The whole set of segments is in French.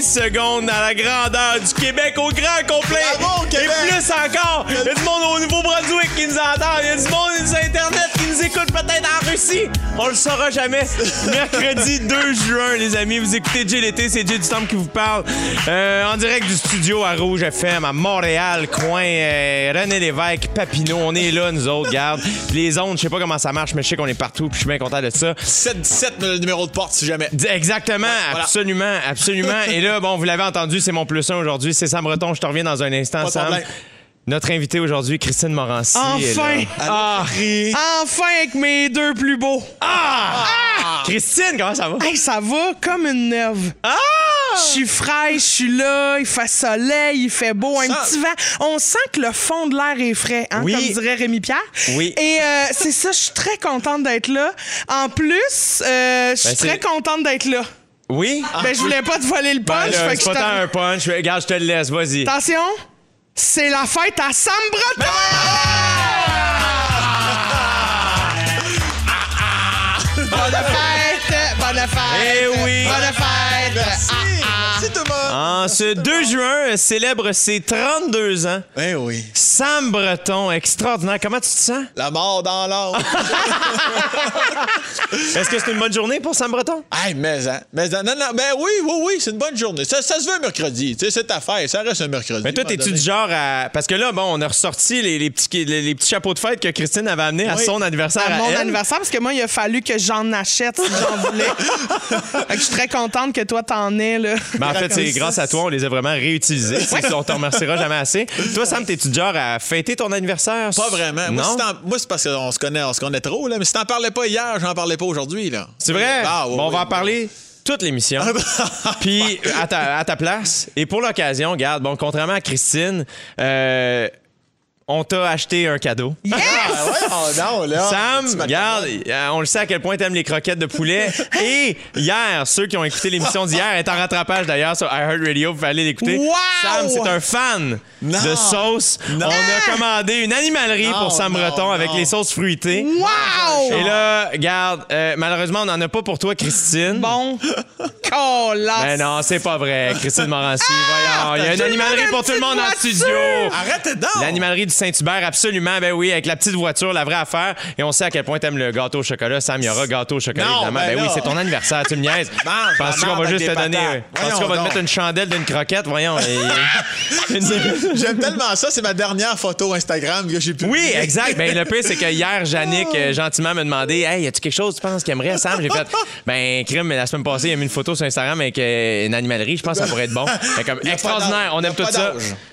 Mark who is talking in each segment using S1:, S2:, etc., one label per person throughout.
S1: 15 secondes dans la grandeur du Québec au grand complet.
S2: Bravo,
S1: et plus encore, il y a du monde au Nouveau-Brunswick qui nous entend. Il y a du monde sur Internet écoute peut-être en Russie. On le saura jamais. Mercredi 2 juin, les amis, vous écoutez Jay l'été, c'est Jay du Temple qui vous parle. Euh, en direct du studio à Rouge FM, à Montréal, coin euh, René Lévesque, Papineau. On est là, nous autres, garde. Les ondes, je sais pas comment ça marche, mais je sais qu'on est partout, puis je suis bien content de ça.
S2: 7-17, le numéro de porte, si jamais.
S1: Exactement,
S2: voilà.
S1: absolument, absolument. Et là, bon, vous l'avez entendu, c'est mon plus un aujourd'hui. C'est Sam Breton. Je te reviens dans un instant,
S2: Pas
S1: Sam. Notre invité aujourd'hui, Christine Morancy.
S3: Enfin!
S1: Ah,
S3: Enfin avec mes deux plus beaux.
S1: ah! Christine, comment ça va?
S3: Hey, ça va comme une neuve.
S1: Ah!
S3: Je suis fraîche, je suis là, il fait soleil, il fait beau, un
S2: Ça-
S3: petit vent. On sent que le fond de l'air est frais, hein,
S1: Oui.
S3: comme dirait Rémi Pierre.
S1: Oui.
S3: Et euh, c'est ça, je suis très contente d'être là. En plus, euh, je suis
S1: Ben, c'est-
S3: très contente d'être là.
S1: Oui?
S3: Ben, je voulais pas te voler le
S1: Ben
S3: punch. que
S1: c'est pas tant un punch. Regarde, je te le laisse, vas-y.
S3: Attention, c'est la fête à Sam Breton! Bonne fête! Bonne fête!
S1: Eh oui.
S3: Bonne fête!
S2: Merci.
S1: En ce 2 juin, célèbre ses 32 ans.
S2: Eh oui.
S1: Sam Breton, extraordinaire. Comment tu te sens?
S2: La mort dans l'or.
S1: Est-ce que c'est une bonne journée pour Sam Breton?
S2: hey, mais, hein, mais, hein, non, non, ben oui, oui, oui, c'est une bonne journée. Ça, ça se veut un mercredi. Tu sais, c'est ta fête. Ça reste un mercredi.
S1: Mais toi, t'es-tu du genre à. Parce que là, bon, on a ressorti les, les petits, les, les petits chapeaux de fête que Christine avait amenés à son anniversaire.
S3: à
S1: À
S3: mon
S1: elle.
S3: anniversaire parce que moi il a fallu que j'en achète si j'en voulais. Fait que je suis très contente que toi t'en aies là.
S1: Mais en fait, c'est grâce
S2: ça.
S1: à toi, on les a vraiment réutilisés. C'est- On te remerciera jamais assez. Toi, Sam, t'es-tu du genre à fêter ton anniversaire?
S2: Pas vraiment. Moi,
S1: Non?
S2: si t'en- moi, c'est parce qu'on se connaît, on se connaît trop, là. Mais si t'en parlais pas hier, j'en parlais pas aujourd'hui, là.
S1: C'est vrai?
S2: Ah, oui,
S1: bon, on va en parler toute l'émission. Puis à ta, à ta place. Et pour l'occasion, regarde, bon, contrairement à Christine, euh, on t'a acheté un cadeau.
S3: Yes!
S2: Ah, ouais, oh, non, là.
S1: Sam, regarde, euh, on le sait à quel point t'aimes les croquettes de poulet. Et hier, ceux qui ont écouté l'émission d'hier est en rattrapage d'ailleurs sur iHeartRadio, vous pouvez aller l'écouter.
S3: Wow!
S1: Sam, c'est un fan
S2: Non.
S1: de sauce.
S2: Non.
S1: On a commandé une animalerie pour Sam Breton avec les sauces fruitées.
S3: Wow!
S1: Et là, regarde, euh, malheureusement, on n'en a pas pour toi, Christine.
S3: Bon. Colasse.
S1: Ben non, c'est pas vrai, Christine Morancy. Voyons, il y a une animalerie pour tout le monde en studio.
S2: Arrête donc!
S1: L'animalerie du Saint-Hubert, absolument. Ben oui, avec la petite voiture, la vraie affaire. Et on sait à quel point t'aimes le gâteau au chocolat. Sam, il y aura gâteau au chocolat,
S2: Non,
S1: évidemment.
S2: ben
S1: Ben, oui, c'est ton anniversaire, tu me niaises. Penses-tu qu'on va juste te donner. euh, Penses-tu
S2: Voyons
S1: qu'on va te mettre une chandelle d'une croquette? Voyons. et-
S2: J'aime tellement ça, c'est ma dernière photo Instagram que j'ai pu.
S1: Oui, exact. Ben, le pire, c'est que hier, Yannick, euh, gentiment, m'a demandé Hey, y a-tu quelque chose, tu penses, qu'il aimerait, Sam J'ai fait Ben, crime, mais la semaine passée, il a mis une photo sur Instagram avec euh, une animalerie. Je pense que ça pourrait être bon. Fait comme extraordinaire. On aime tout ça.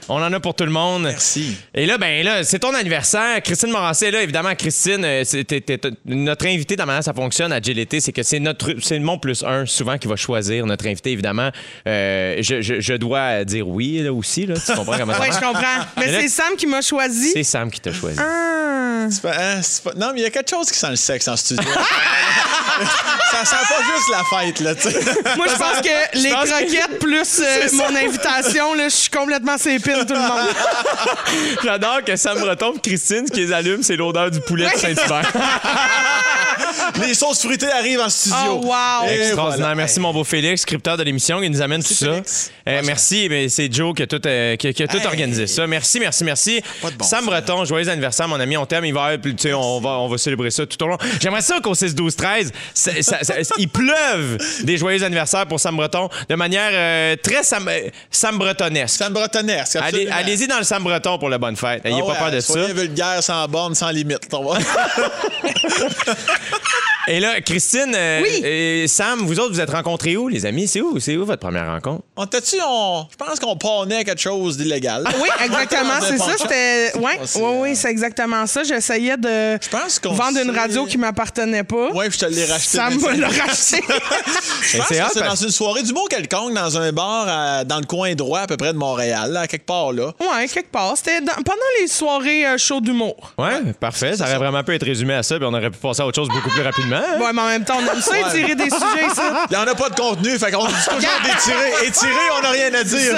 S1: On en a pour tout le monde.
S2: Merci.
S1: Et là, ben là, c'est ton anniversaire. Christine Morancé là. Évidemment, Christine, euh, t'es- notre invité, dans la manière ça fonctionne à GLT, c'est que c'est notre, c'est mon plus un souvent qui va choisir notre invité, évidemment. Euh, je, je- je dois dire oui là, aussi. Là. Tu comprends comment ça
S3: Oui, je comprends. Mais c'est Sam qui m'a choisi.
S1: C'est Sam qui t'a choisi.
S3: Ah.
S2: C'est pas- hein, pas- Non, mais il y a quelque chose qui sent le sexe en studio. ça sent pas juste la fête, là, tu sais.
S3: Moi, je pense que les
S1: pense que-
S3: croquettes plus euh, mon invitation, là, je suis complètement sépine tout le monde.
S1: J'adore que Sam Breton et Christine, ce qui les allume, c'est l'odeur du poulet de. Saint-Hubert.
S2: Les sauces fruitées arrivent en studio.
S3: Oh, wow.
S2: Et
S1: Extraordinaire.
S2: voilà.
S1: Merci, mon beau Félix, scripteur de l'émission, qui nous amène tout ça. Euh, merci. mais c'est Joe qui a tout, euh, qui, qui a tout
S2: Hey.
S1: organisé ça. Merci, merci, merci.
S2: Pas de bon
S1: Sam. Breton, joyeux anniversaire, mon ami. On t'aime. Il va, avoir- tu sais, on, va, on va célébrer ça tout au long. J'aimerais ça qu'au 6, 12, 13, ça- ça- ça- il pleuve des joyeux anniversaires pour Sam Breton de manière euh, très Sam, euh, Sam Bretonesque.
S2: Sam Bretonesque,
S1: Allez-. Allez-y dans le Sam Breton pour la bonne fête. N'ayez
S2: Ah
S1: pas peur de ça.
S2: soyez vulgaire, sans borne, sans limite.
S1: Et là, Christine, euh,
S3: Oui.
S1: et Sam, vous autres, vous êtes rencontrés où, les amis? C'est où? C'est où votre première rencontre?
S2: On t'a-tu, on... je pense qu'on prenait quelque chose d'illégal.
S3: Oui, exactement, c'est ça. C'était. Oui,
S2: c'est,
S3: oui, oui, c'est exactement ça. J'essayais de
S2: Je pense qu'on
S3: vendre une
S2: s'est-
S3: radio qui m'appartenait pas.
S2: Ouais, puis je te l'ai racheté.
S3: Ça me
S2: 25.
S3: l'a racheté.
S2: Je pense
S1: c'est
S2: que
S1: hot,
S2: c'est
S1: parce-
S2: dans une soirée du mot quelconque, dans un bar à- dans le coin droit, à peu près de Montréal, là, à quelque part là.
S3: ouais, quelque part. C'était dans- pendant les soirées euh, show d'humour.
S1: Ouais, parfait. Ça aurait vraiment pu être résumé à ça, puis on aurait pu passer à autre chose beaucoup plus rapidement. Hein?
S3: Ouais, mais en même temps, on aime ça, étirer des sujets, ça.
S2: Il n'y en a pas de contenu, fait qu'on dit toujours d'étirer. Étirer, on n'a rien à dire.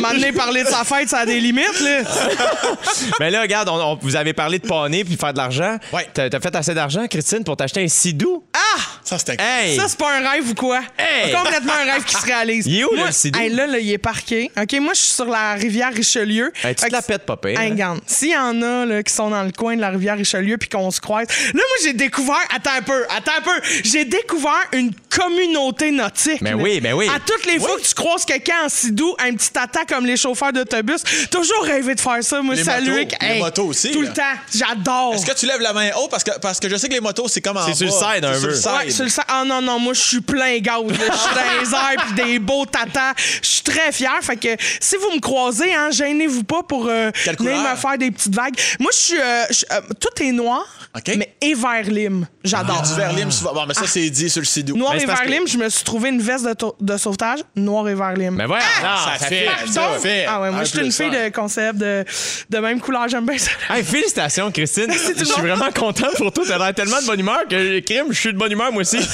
S3: M'amener parler de sa fête, ça a des limites, là.
S1: Mais là, regarde, on- on- vous avez parlé de paner puis de faire de l'argent.
S2: Ouais.
S1: T'as fait assez d'argent, Christine, pour t'acheter un sidou?
S3: Ah!
S2: Ça, c'était
S1: Hey!
S3: Ça, c'est pas un rêve ou quoi?
S1: Hey!
S3: Complètement un rêve qui se réalise.
S1: Il est où,
S3: Moi-
S1: le Sidou?
S3: Hey, là, là, il est parqué. OK, moi, je suis sur la rivière Richelieu.
S1: Hey, tu te la pètes, pire,
S3: Hey,
S1: hein?
S3: s'il y en a là, qui sont dans le coin de la rivière Richelieu puis qu'on se croise. Là, moi, j'ai découvert. Attends un peu, attends un peu. J'ai découvert une communauté nautique.
S1: Ben
S3: là.
S1: oui, ben oui.
S3: À toutes les fois que tu croises quelqu'un en sidou, un petit tata comme les chauffeurs d'autobus, toujours rêvé de faire ça. Moi,
S2: Les
S3: saluer.
S2: motos, les motos aussi,
S3: Tout
S2: là.
S3: le temps. J'adore.
S2: Est-ce que tu lèves la main haut? Parce que, parce que je sais que les motos, c'est comme en
S1: C'est sur le side, un peu.
S2: side.
S3: Ouais, sur le sa- Ah non, non, moi, je suis plein là. Je suis dans les airs puis des beaux tatas. Je suis très fier. Fait que si vous me croisez, hein, gênez-vous pas pour euh, venir me faire des petites vagues. Moi, je suis. euh, euh, tout est noir,
S2: OK.
S3: mais et vert lime. J'adore.
S2: du verre lime souvent. Bon, mais ça, c'est dit sur le sidou.
S3: Noir et vert
S1: que-
S3: lime, je me suis trouvé une veste de, de sauvetage, noir et vert lime.
S1: Mais voilà, non,
S2: ça fait, ça fait.
S3: ah ouais, moi, je suis une fille de concept de, de même couleur. J'aime bien ça.
S1: Hey, félicitations, Christine. Je suis vraiment content pour toi. T'as l'air tellement de bonne humeur que, crime, je suis de bonne humeur, moi aussi.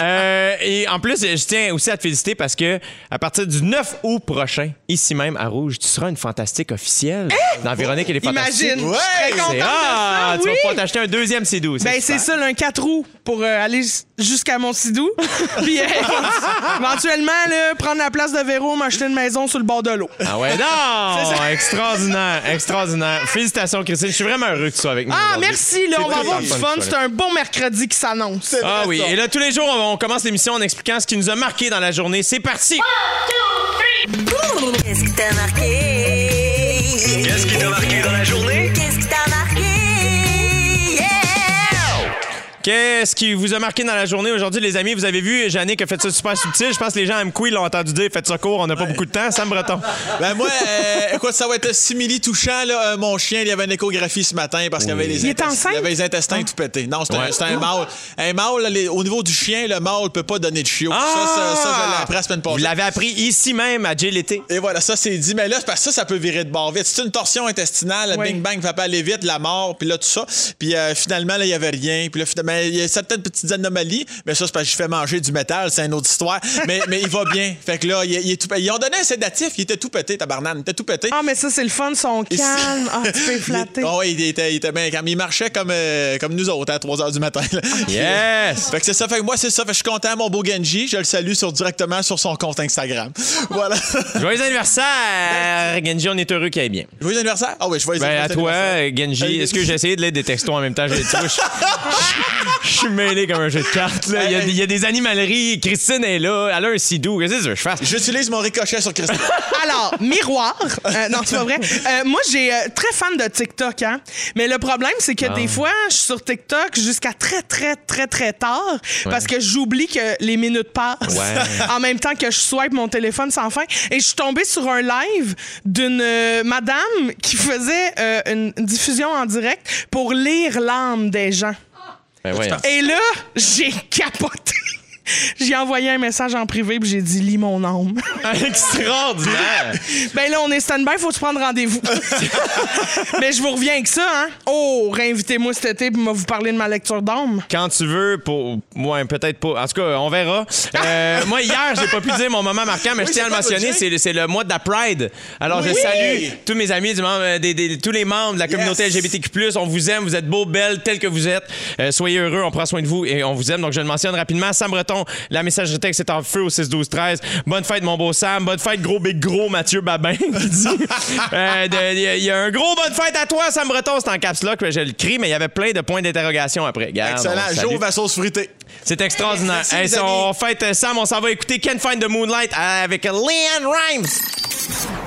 S1: Euh, et en plus, je tiens aussi à te féliciter parce que à partir du 9 août prochain, ici même à Rouge, tu seras une fantastique officielle dans Véronique et les Fantastiques.
S3: Imagine.
S2: Ouais,
S3: je suis très contente
S1: Ah,
S3: de ça.
S1: tu vas
S3: oui.
S1: pouvoir t'acheter un deuxième C12.
S3: Ben, c'est ça, là, un 4 roues pour euh, aller jusqu'à mon sidou. Puis, euh, éventuellement, là, prendre la place de Véro, m'acheter une maison sur le bord de l'eau.
S1: Ah ouais, non! extraordinaire, extraordinaire. Félicitations, Christine. Je suis vraiment heureux que tu sois avec nous.
S3: Ah, merci, là, on va avoir du fun. C'est un bon mercredi qui s'annonce.
S1: Ah oui,
S2: ça.
S1: et là, tous les jours, on on commence l'émission en expliquant ce qui nous a marqué dans la journée. C'est parti!
S4: Qu'est-ce qui t'a marqué?
S5: Qu'est-ce qui t'a marqué dans la journée?
S4: Qu'est-ce qui
S1: vous a marqué dans la journée aujourd'hui, les amis? Vous avez vu, Jannick a fait ça super subtil. Je pense que les gens aiment quoi, ils l'ont entendu dire. Faites ça court, on n'a pas beaucoup de temps. Sam Breton.
S2: Ben moi, euh, écoute, ça va être simili touchant. Là, Euh, mon chien, il y avait une échographie ce matin parce qu'il y avait les
S3: Il est
S2: intestins-
S3: enceinte?
S2: il avait les intestins tout pétés. Non, c'était
S1: Ouais.
S2: un, mâle. Un mâle, les- au niveau du chien, le mâle peut pas donner de chiot. Ça, ça, ça, je l'ai appris la semaine
S1: Vous l'avez appris ici même à Jay l'été.
S2: Et voilà, ça c'est dit. Mais là, c'est parce que ça, ça peut virer de bord vite. C'est une torsion intestinale,
S3: Oui.
S2: bing bang, ça peut aller vite, la mort, puis là, tout ça. Puis euh, finalement, là, il y avait rien. Puis là, finalement, il y a certaines petites anomalies, mais ça, c'est parce que je fais manger du métal, c'est une autre histoire. mais, mais il va bien. Fait que là, il, il est tout, ils ont donné un sédatif, il était tout pété, tabarnane, il était tout pété.
S3: Ah, mais ça, c'est le fun, son calme. Ah, tu peux flatter.
S2: Ah ouais, il était, il était bien calme. Il marchait comme, euh, comme nous autres à 3 h du matin. là.
S1: Yes!
S2: Fait que c'est ça. Fait que moi, c'est ça. Fait que je suis content, mon beau Genji. Je le salue sur, directement sur son compte Instagram. Voilà.
S1: Joyeux anniversaire, Genji. On est heureux qu'il aille bien.
S2: Joyeux anniversaire? Ah oui, je vais
S1: Ben, à toi, Genji. Est-ce que j'ai essayé de lire des textos en même temps? J'ai- tu vois, Je je suis mêlé comme un jeu de cartes. là. Il y, a, il y a des animaleries. Christine est là. Elle a un sidou. Qu'est-ce que tu veux que je fasse?
S2: J'utilise mon ricochet sur Christine.
S3: Alors, miroir. Euh, non, c'est pas vrai. Euh, moi, j'ai euh, très fan de TikTok, hein. Mais le problème, c'est que des fois, je suis sur TikTok jusqu'à très, très, très, très tard parce que j'oublie que les minutes passent
S1: Ouais.
S3: en même temps que je swipe mon téléphone sans fin. Et je suis tombée sur un live d'une euh, madame qui faisait euh, une diffusion en direct pour lire l'âme des gens.
S1: Ben.
S3: Et là, j'ai capoté. J'ai envoyé un message en privé puis j'ai dit lis mon âme.
S1: Extraordinaire!
S3: Ben là, on est stand-by, faut se prendre rendez-vous. Mais je vous reviens avec ça, hein. Oh, réinvitez-moi cet été pour vous parler de ma lecture d'âme.
S1: Quand tu veux, pour. Ouais, peut-être pas. En tout cas, on verra. Euh, moi, hier, j'ai pas pu dire mon moment marquant, mais je tiens à le mentionner. C'est le, le mois de la Pride. Alors, je salue tous mes amis, du membre- des- des- tous les membres de la communauté
S2: Yes.
S1: LGBTQ. On vous aime, vous êtes beaux, belles, tels que vous êtes. Euh, soyez heureux, on prend soin de vous et on vous aime. Donc, je le mentionne rapidement. Sam Breton, la messagerie texte est en feu au 6 12 13 Bonne fête, mon beau Sam. Bonne fête, gros big gros Mathieu Babin qui dit. Euh, de- Il y, a- il un gros bonne fête à toi, Sam Breton. C'est en caps lock, je le crie, mais il y avait plein de points d'interrogation après. Regarde,
S2: Excellent. J'ouvre à sauce.
S1: C'est extraordinaire.
S2: Merci,
S1: Hey, si on fête euh, Sam, on s'en va écouter Can't Find the Moonlight avec Leanne Rhymes.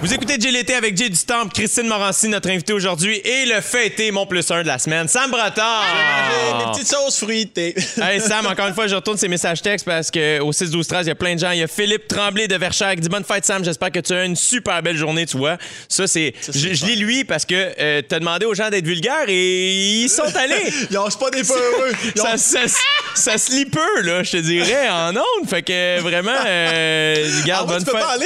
S1: Vous écoutez Jay l'été avec Jay du Temple, Christine Morancy, notre invité aujourd'hui, et le fêté mon plus un de la semaine, Sam Breton.
S2: Des petites sauces fruitées.
S1: Hey Sam, encore une fois, je retourne ces messages textes parce qu'au 6 12 13 il y a plein de gens. Il y a Philippe Tremblay de Verchères qui dit bonne fête Sam, j'espère que tu as une super belle journée, tu vois. Ça c'est je, lis lui parce que euh, t'as demandé aux gens d'être vulgaires et ils sont allés.
S2: Ils ont pas des peu heureux. Ils ont-
S1: ça, ça, ça se lit peu, là, je te dirais, en ondes. Fait que vraiment, euh,
S2: Ah
S1: garde bonne
S2: tu peux
S1: fête.
S2: pas en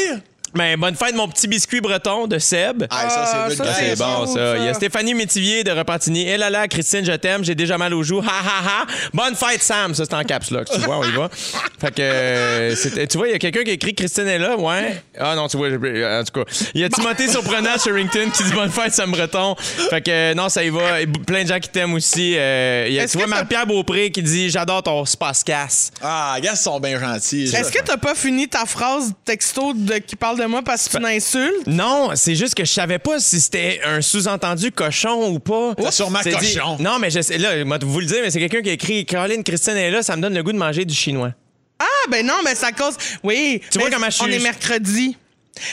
S2: lire?
S1: Ben, bonne fête, mon petit biscuit breton de Seb.
S2: Ah, ça, c'est
S3: Ah.
S1: C'est bon, ça. Il y a. Stéphanie Métivier de Repentigny. Eh là là, Christine, je t'aime. J'ai déjà mal aux joues. Ha ha ha. Bonne fête, Sam. Ça, c'est en caps lock. Tu vois, on y va. Fait que, euh, tu vois, il y a quelqu'un qui a écrit Christine est là. Ouais. Ah non, tu vois, en tout cas. Il y a Timothée Surprenant Sherrington qui dit bonne fête, Sam Breton. Fait que, euh, non, ça y va. Et plein de gens qui t'aiment aussi. Euh, il y a-
S3: Est-ce
S1: tu vois, Marie-Pierre Beaupré qui dit j'adore ton space-casse.
S2: Ah, les gars, ils sont bien gentils.
S3: Est-ce que t'as pas fini ta phrase texto de, qui parle de moi parce que c'est une insulte?
S1: Non, c'est juste que je savais pas si c'était un sous-entendu cochon ou pas.
S2: C'est sûrement
S1: C'est dit-
S2: cochon.
S1: Non, mais je sais, là, moi, vous le dire, mais c'est quelqu'un qui a écrit Caroline Christine est là, ça me donne le goût de manger du chinois.
S3: Ah, ben non, mais ça cause. Oui.
S1: Tu
S3: mais
S1: vois comment je suis-
S3: On est mercredi.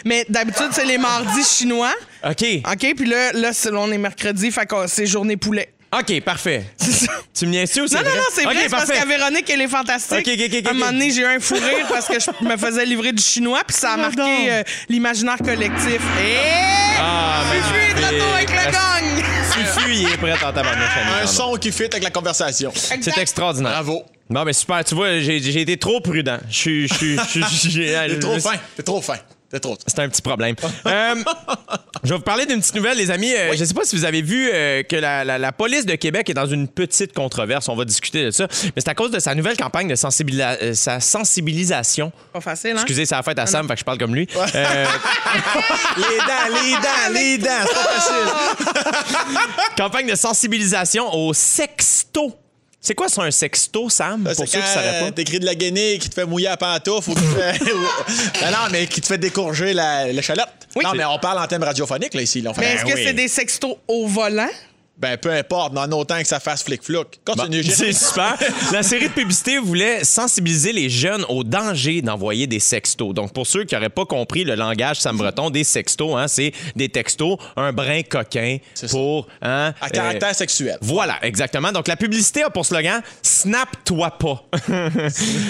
S3: Mais d'habitude, c'est les mardis chinois.
S1: OK.
S3: OK, puis là, là c'est- on est mercredi, fait que c'est journée poulet.
S1: OK, parfait.
S3: C'est ça.
S1: Tu me niaises ou c'est
S3: Non, non, non, c'est vrai, c'est parce qu'à Véronique, elle est fantastique.
S1: OK, OK, OK,
S3: À un moment donné, j'ai eu un fou rire parce que je me faisais livrer du chinois, puis ça a marqué euh, l'imaginaire collectif. Et.
S1: Ah,
S3: je suis de retour avec le gang!
S1: Fufu, il est prêt en tabarnouche. ami,
S2: Un son qui fit avec la conversation.
S1: C'est extraordinaire.
S2: Bravo.
S1: Bon, ben super. Tu vois, j'ai j'ai été trop prudent. Je suis... je suis-
S2: T'es trop fin. T'es trop fin. T'es trop.
S1: C'est un petit problème. Euh, je vais vous parler d'une petite nouvelle, les amis. Euh, Je ne sais pas si vous avez vu euh, que la, la- la police de Québec est dans une petite controverse. On va discuter de ça. Mais c'est à cause de sa nouvelle campagne de sensibilisa- euh, sa sensibilisation.
S3: Pas facile, hein?
S1: Excusez, c'est la fête à Sam, fait que je parle comme lui.
S2: Les dents, les dents, les dents. C'est pas facile.
S1: campagne de sensibilisation au sexto. C'est quoi ça, un sexto, Sam?
S2: Ça,
S1: Pour
S2: C'est
S1: ceux qui
S2: quand
S1: pas?
S2: t'écris de la guenille qui te fait mouiller à pantoufle ou qui te fait... non, non, mais qui te fait décourger la, l'échalote.
S3: Oui.
S2: Non, mais on parle en thème radiophonique, là, ici. là. On fait-
S3: Mais
S2: Ben
S3: est-ce que
S2: oui.
S3: c'est des sextos au volant?
S2: Ben, peu importe, non, autant que ça fasse flic-flouk.
S1: Bon,
S2: Continue,
S1: c'est super. La série de publicité voulait sensibiliser les jeunes au danger d'envoyer des sextos. Donc, pour ceux qui n'auraient pas compris le langage Sam Breton, des sextos, hein, c'est des textos, un brin coquin pour... Hein,
S2: À caractère sexuel.
S1: Voilà, exactement. Donc, la publicité a pour slogan Snap-toi pas.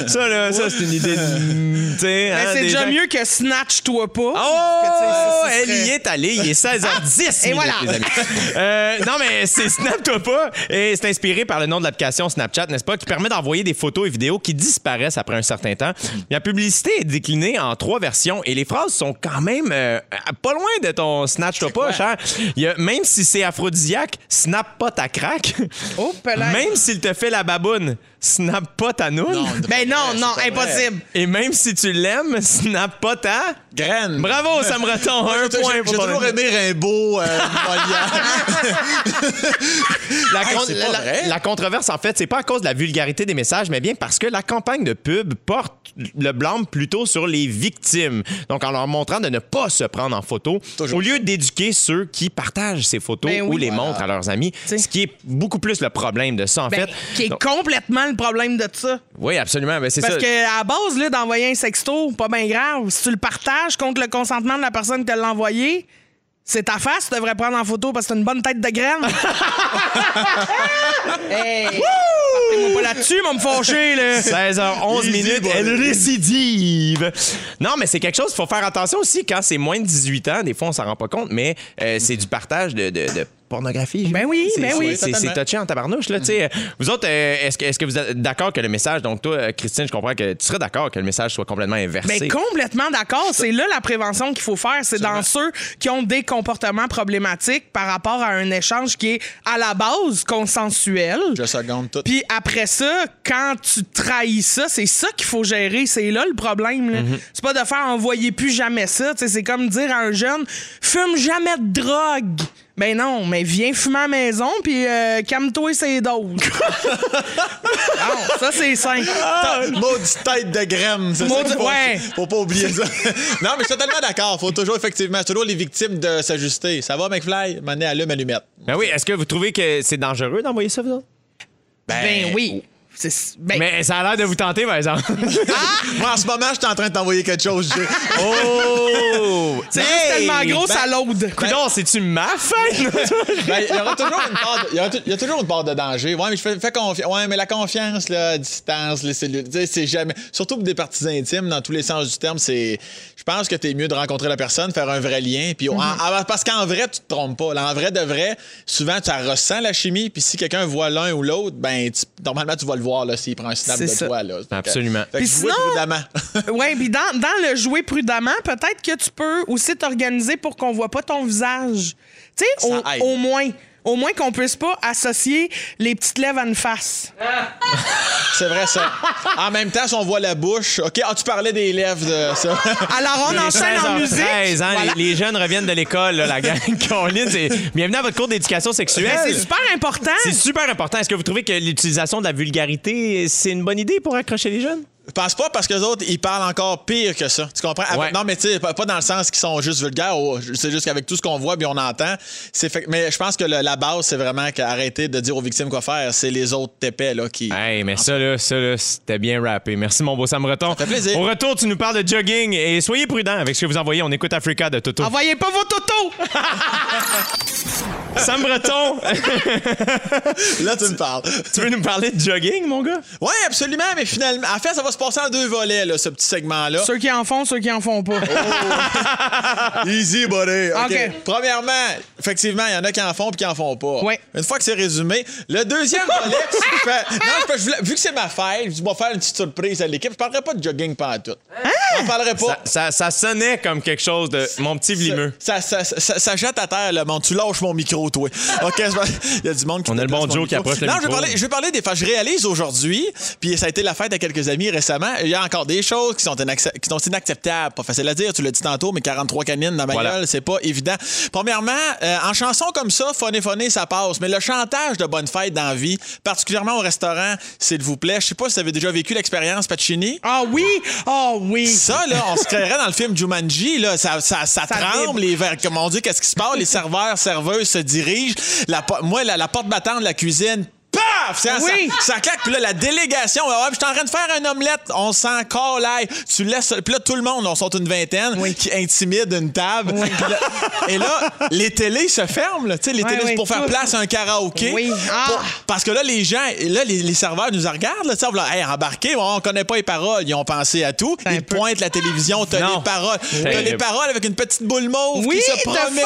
S1: ça, là, ça, c'est une idée de.
S3: Mais
S1: hein,
S3: c'est déjà
S1: gens-
S3: mieux que Snatch-toi pas.
S1: Oh!
S3: Que, ça,
S1: Elle y est allée. Il est 16h10
S3: Et
S1: minutes,
S3: voilà.
S1: les amis. Euh, non, mais c'est Snap-toi pas. Et c'est inspiré par le nom de l'application Snapchat, n'est-ce pas, qui permet d'envoyer des photos et vidéos qui disparaissent après un certain temps. La publicité est déclinée en trois versions et les phrases sont quand même euh, pas loin de ton Snatch-toi pas, cher. Il y a, même si c'est aphrodisiaque, snap pas ta craque.
S3: Oh.
S1: Même s'il te fait la baboune, snap pas ta noune.
S2: Non,
S3: Ben non, impossible.
S1: Et même si tu l'aimes, snap pas ta...
S2: Graine.
S1: Bravo, Sam Breton. Un
S2: J'ai-
S1: point
S2: J'ai toujours aimé Rimbaud, euh.
S1: La,
S2: Hey,
S1: con-
S2: c'est pas
S1: la-
S2: vrai.
S1: la controverse, en fait, c'est pas à cause de la vulgarité des messages, mais bien parce que la campagne de pub porte le blâme plutôt sur les victimes. Donc, en leur montrant de ne pas se prendre en photo,
S2: Toujours
S1: au lieu d'éduquer ceux qui partagent ces photos
S3: Ben
S1: ou les
S2: Voilà.
S1: montrent à leurs amis,
S3: T'sais.
S1: ce qui est beaucoup plus le problème de ça, en
S3: Ben,
S1: fait.
S3: qui est
S1: Donc-
S3: complètement le problème de ça.
S1: oui, absolument. Ben, c'est
S3: Parce
S1: ça.
S3: que à la base, là, d'envoyer un sexto, pas bien grave. Si tu le partages contre le consentement de la personne qui te l'a envoyé, c'est ta face, tu devrais prendre en photo parce que t'as une bonne tête de graine. hey! Partez-moi pas là-dessus, m'a me fâcher, là.
S1: 16h11
S2: Easy,
S1: minutes, elle récidive. Non, mais c'est quelque chose, il faut faire attention aussi quand c'est moins de 18 ans. Des fois, on s'en rend pas compte, mais euh, c'est du partage de, de- de pornographie.
S3: Ben oui, ben oui.
S1: C'est touché en tabarnouche, là. tu sais. Vous autres, euh, est-ce que, est-ce que vous êtes d'accord que le message, donc toi, euh, Christine, je comprends que tu serais d'accord que le message soit complètement inversé.
S3: Ben, complètement d'accord. C'est là la prévention qu'il faut faire. C'est dans ceux qui ont des comportements problématiques par rapport à un échange qui est à la base consensuel.
S2: Je seconde tout.
S3: Puis après ça, quand tu trahis ça, c'est ça qu'il faut gérer. C'est là le problème. là. C'est pas de faire envoyer plus jamais ça. Tu sais, C'est comme dire à un jeune fume jamais de drogue. Ben non, mais viens fumer à la maison, puis euh, calme-toi ses doses. non, ça c'est simple.
S2: Ta- Maudite tête de graine, c'est ça faut,
S3: ouais.
S2: faut pas oublier ça. non, mais je suis totalement d'accord. Faut toujours, effectivement, c'est toujours les victimes de s'ajuster. Ça va, McFly? Mané allume allumette.
S1: Ben oui, est-ce que vous trouvez que c'est dangereux d'envoyer ça, vous autres?
S3: Ben, oui. Ben,
S1: Mais ça a l'air de vous tenter, par exemple.
S2: Moi, en ce moment, je suis en train de t'envoyer quelque chose,
S1: oh!
S3: c'est tellement gros, ça l'aude.
S1: Coudon, c'est-tu ma fête?
S2: Ben, il y aura toujours une part de, il y aura tou- il y a toujours une part de danger. Ouais, mais je fais, fais confiance. Ouais, mais la confiance, là, à distance, les cellules, c'est jamais. Surtout pour des parties intimes, dans tous les sens du terme, c'est. Je pense que t'es mieux de rencontrer la personne, faire un vrai lien. Puis, en- parce qu'en vrai, tu te trompes pas. Là, en vrai de vrai, souvent, tu ressens la chimie. Puis si quelqu'un voit l'un ou l'autre, ben, tu- normalement, tu vas le voir s'il prend un snap de
S3: ça.
S2: toi. Là.
S1: Absolument.
S2: Fait que
S3: Puis sinon-
S2: prudemment.
S3: Oui, puis dans, dans le jouer prudemment, peut-être que tu peux aussi t'organiser pour qu'on voit pas ton visage. Tu sais, au moins. Au moins qu'on puisse pas associer les petites lèvres à une face.
S2: C'est vrai, ça. En même temps, si on voit la bouche. OK, ah, tu parlais des lèvres de ça.
S3: Alors, on enchaîne en musique.
S1: 13 hein,
S3: Voilà.
S1: les, les jeunes reviennent de l'école, là, la gang. C'est- bienvenue à votre cours d'éducation sexuelle.
S3: Ben, c'est super important.
S1: C'est super important. Est-ce que vous trouvez que l'utilisation de la vulgarité, c'est une bonne idée pour accrocher les jeunes?
S2: Je pense pas parce que les autres, ils parlent encore pire que ça. Tu comprends? Avec-
S1: Ouais.
S2: Non, mais tu sais, pas, dans le sens qu'ils sont juste vulgaires. C'est juste qu'avec tout ce qu'on voit puis on entend, fait. Mais je pense que le- la base, c'est vraiment qu'arrêter de dire aux victimes quoi faire. C'est les autres épais là qui.
S1: Hey, mais ça, là, ça, là, c'était bien rappé. Merci, mon beau Sam Breton.
S2: fait plaisir.
S1: Au retour, tu nous parles de jogging et soyez prudents avec ce que vous envoyez. On écoute Africa de Toto.
S3: Envoyez pas vos totos!
S1: Sam Breton,
S2: Là, tu me parles.
S1: tu veux nous parler de jogging, mon gars?
S2: Oui, absolument, mais finalement, en fait, ça va se passer en deux volets, là, ce petit segment-là.
S3: ceux qui en font, ceux qui en font pas.
S2: Easy, buddy. Premièrement, effectivement, il y en a qui en font puis qui en font pas.
S3: Ouais.
S2: Une fois que c'est résumé, le deuxième volet, je fais- non, je je voulais- vu que c'est ma fête, je vais faire une petite surprise à l'équipe. Je parlerai pas de jogging pendant tout. On parlerai pas.
S1: Ça, ça, ça sonnait comme quelque chose de mon petit vlimeux.
S2: Ça, ça, ça, ça- ça jette à terre le monde. Tu lâches mon micro, toi. OK, il y a du monde qui
S1: On a le bon
S2: mon
S1: Joe qui approche le
S2: Non, je vais parler, je vais parler des faits. Je réalise aujourd'hui, puis ça a été la fête à quelques amis récemment. Il y a encore des choses qui sont, inaccep- qui sont inacceptables. Pas facile à dire, tu l'as dit tantôt, mais 43 canines dans ma
S1: Voilà.
S2: gueule, c'est pas évident. Premièrement, euh, en chanson comme ça, funny funny, ça passe. Mais le chantage de bonne fête dans la vie, particulièrement au restaurant, s'il vous plaît. Je sais pas si vous avez déjà vécu l'expérience Pacini.
S3: Ah oui! Ah oui!
S2: Ça, là, on se créerait dans le film Jumanji, là, ça, ça, ça, tremble, les verres, comme on dit, qu'est-ce qui se passe? Les serveurs, serveuses se dirigent. La, moi, la, la porte battante de la cuisine, paf! Ça,
S3: Oui.
S2: ça, ça claque, puis là, la délégation, ouais, ouais, je suis en train de faire un omelette, on s'en l'ail. Tu laisses, puis là, tout le monde, on sont une vingtaine, qui intimide une table. Puis là- et là, les télés se ferment, là, tu sais, les
S3: Ouais,
S2: télés, pour faire place à un karaoké.
S3: Oui. Ah.
S2: Pour- parce que là, les gens, là, les, les serveurs nous regardent, là, va, hey, embarquez, on connaît pas les paroles. Ils ont pensé à tout. Ils
S3: peu-
S2: pointent la télévision, t'as les paroles. T'as les paroles avec une petite boule mauve
S3: Oui,
S2: qui se promène.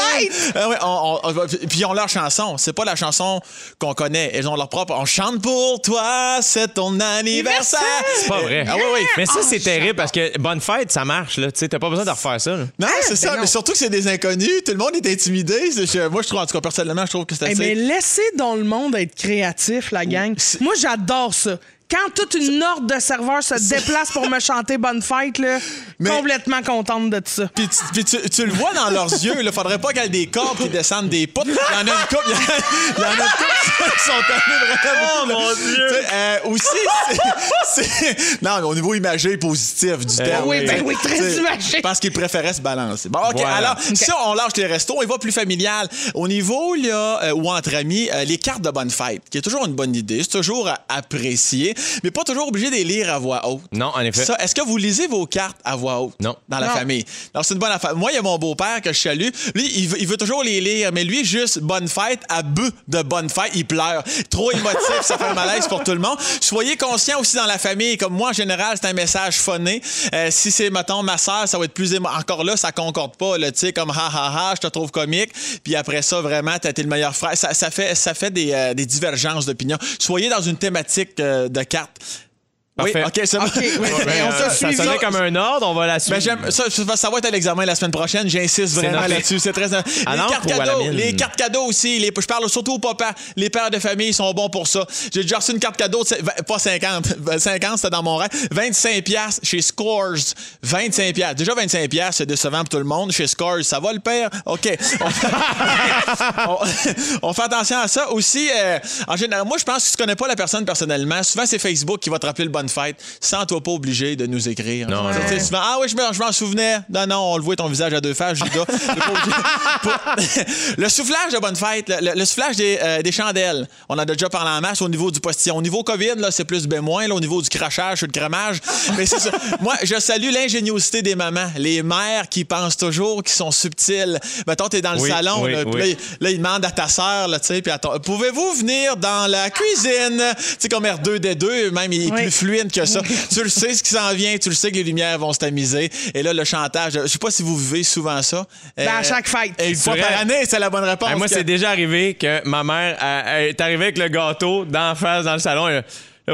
S2: Ah ouais, on- on- on- puis ils ont leur chanson. C'est pas la chanson qu'on connaît. Ils ont leur propre. On chante pour toi, c'est ton anniversaire.
S1: C'est pas vrai.
S2: Ah oui, oui.
S1: Mais ça,
S3: Ah,
S1: c'est terrible parce que bonne fête, ça marche. là. Tu sais, t'as pas besoin de refaire ça. là.
S2: Non, c'est ça.
S3: ben non.
S2: Mais surtout que c'est des inconnus. Tout le monde est intimidé. C'est- moi, je trouve, en tout cas, personnellement, je trouve que c'est
S3: Eh,
S2: assez.
S3: mais laissez dans le monde être créatif, la gang. Moi, j'adore ça. Quand toute une horde de serveurs se déplace pour me chanter Bonne fête, là,
S2: Mais-
S3: complètement contente de ça.
S2: Puis, tu, puis tu- tu le vois dans leurs yeux, il faudrait pas qu'il y ait des cordes qui descendent des poutres. Il y en a une couple, il y en a- une couple qui sont allés vraiment.
S1: Oh, mon Dieu!
S2: Euh, aussi, c'est- c'est. Non, mais au niveau imagé positif du terme.
S3: oui, ben oui, très imagé.
S2: Parce qu'ils préféraient se balancer. Bon, OK,
S1: Voilà.
S2: alors, si on lâche les restos, on y va plus familial. Au niveau, là, euh, ou entre amis, euh, les cartes de bonne fête, qui est toujours une bonne idée, c'est toujours à apprécier, mais pas toujours obligé de les lire à voix haute.
S1: Non, en effet.
S2: Ça, est-ce que vous lisez vos cartes à voix haute?
S1: Non.
S2: Dans la
S3: Non.
S2: famille? Alors, c'est une bonne affaire. Moi, il y a mon beau-père que je salue. Lui, il veut, il veut toujours les lire, mais lui, juste bonne fête, à bout de bonne fête, il pleure. Trop émotif, ça fait un malaise pour tout le monde. Soyez conscients aussi dans la famille, comme moi, en général, c'est un message phoné. Euh, si c'est, mettons, ma soeur, ça va être plus émo- Encore là, ça concorde pas, là, tu sais, comme ha ha ha, je te trouve comique. Puis après ça, vraiment, t'as été le meilleur frère. Ça, ça fait, ça fait des, euh, des divergences d'opinion. Soyez dans une thématique euh, de cartes.
S1: Parfait.
S2: Oui, OK, c'est bon.
S1: Ben,
S3: on
S1: euh, ça sonnait comme un ordre, on va la suivre.
S2: Ben, j'aime, ça, ça, ça va être à l'examen la semaine prochaine. J'insiste vraiment là-dessus. C'est très. les cartes cadeaux,
S1: mine?
S2: les cartes cadeaux aussi. Les, je parle surtout aux papas. Les pères de famille sont bons pour ça. J'ai déjà reçu une carte cadeau, de, pas 50. 50, c'était dans mon rêve. 25 pièces chez Scores. 25 pièces. Déjà 25 pièces, c'est décevant pour tout le monde. Chez Scores, ça va le père? OK. On fait, on- on fait attention à ça. Aussi, euh, en général, moi, je pense que tu connais pas la personne personnellement. Souvent, c'est Facebook qui va te rappeler le bonne fête. Sans toi pas obligé de nous écrire.
S1: Non, non.
S2: tu sais, souvent, ah oui, je me- je m'en souvenais. Non, non, on le voit ton visage à deux faces, Judas. Le soufflage de bonne fête, le, le- le soufflage des, euh, des chandelles. On en a déjà parlé en masse au niveau du postillon. Au niveau COVID, là, c'est plus bémoin. Là, au niveau du crachage, le cramage. Mais c'est ça. Moi, je salue l'ingéniosité des mamans. Les mères qui pensent toujours qu'ils sont subtiles. Mettons, t'es dans le
S1: Oui,
S2: salon,
S1: oui,
S2: là,
S1: oui.
S2: là, il- là, il demande à ta sœur, là, tu sais, puis à ton- Pouvez-vous venir dans la cuisine? Tu sais, comme R2D2, même, il est
S3: Oui.
S2: plus fluide que ça. tu le sais ce qui s'en vient, tu le sais que les lumières vont se tamiser. Et là, le chantage, je sais pas si vous vivez souvent ça.
S3: Ben, à chaque fête.
S2: Et une fois
S1: vrai.
S2: par année, c'est la bonne réponse.
S1: Hey, moi,
S2: que-
S1: c'est déjà arrivé que ma mère elle- elle est arrivée avec le gâteau d'en face dans le salon.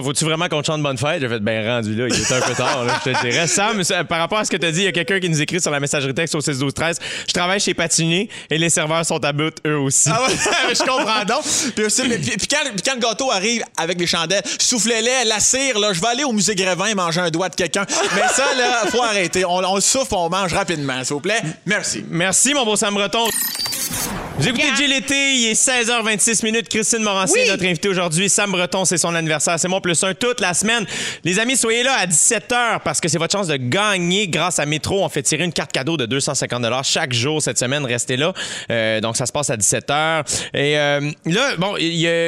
S1: Faut-tu vraiment qu'on te chante bonne fête? J'ai fait, ben rendu là, il est un peu tard, là, je te dirais. Sam, par rapport à ce que tu as dit, il y a quelqu'un qui nous écrit sur la messagerie texte au 6 12 13 Je travaille chez Patinier et les serveurs sont à bout, eux aussi.
S2: Ah ouais, je comprends donc. Puis, aussi, mais- puis- puis quand, puis quand le gâteau arrive avec les chandelles, soufflez-les, la cire, là, je vais aller au musée Grévin manger un doigt de quelqu'un. Mais ça, là, faut arrêter. On, on le souffle, on mange rapidement, s'il vous plaît. Merci.
S1: Merci, mon beau Sam Breton. Vous écoutez l'été, il est 16h26 minutes. Christine Morancy
S3: Oui.
S1: est notre invitée aujourd'hui. Sam Breton, c'est son anniversaire. C'est mon plus toute la semaine. Les amis, soyez là à 17h parce que c'est votre chance de gagner grâce à Métro. On fait tirer une carte cadeau de 250 chaque jour cette semaine. Restez là. Euh, donc, ça se passe à 17h. Et euh, là, bon,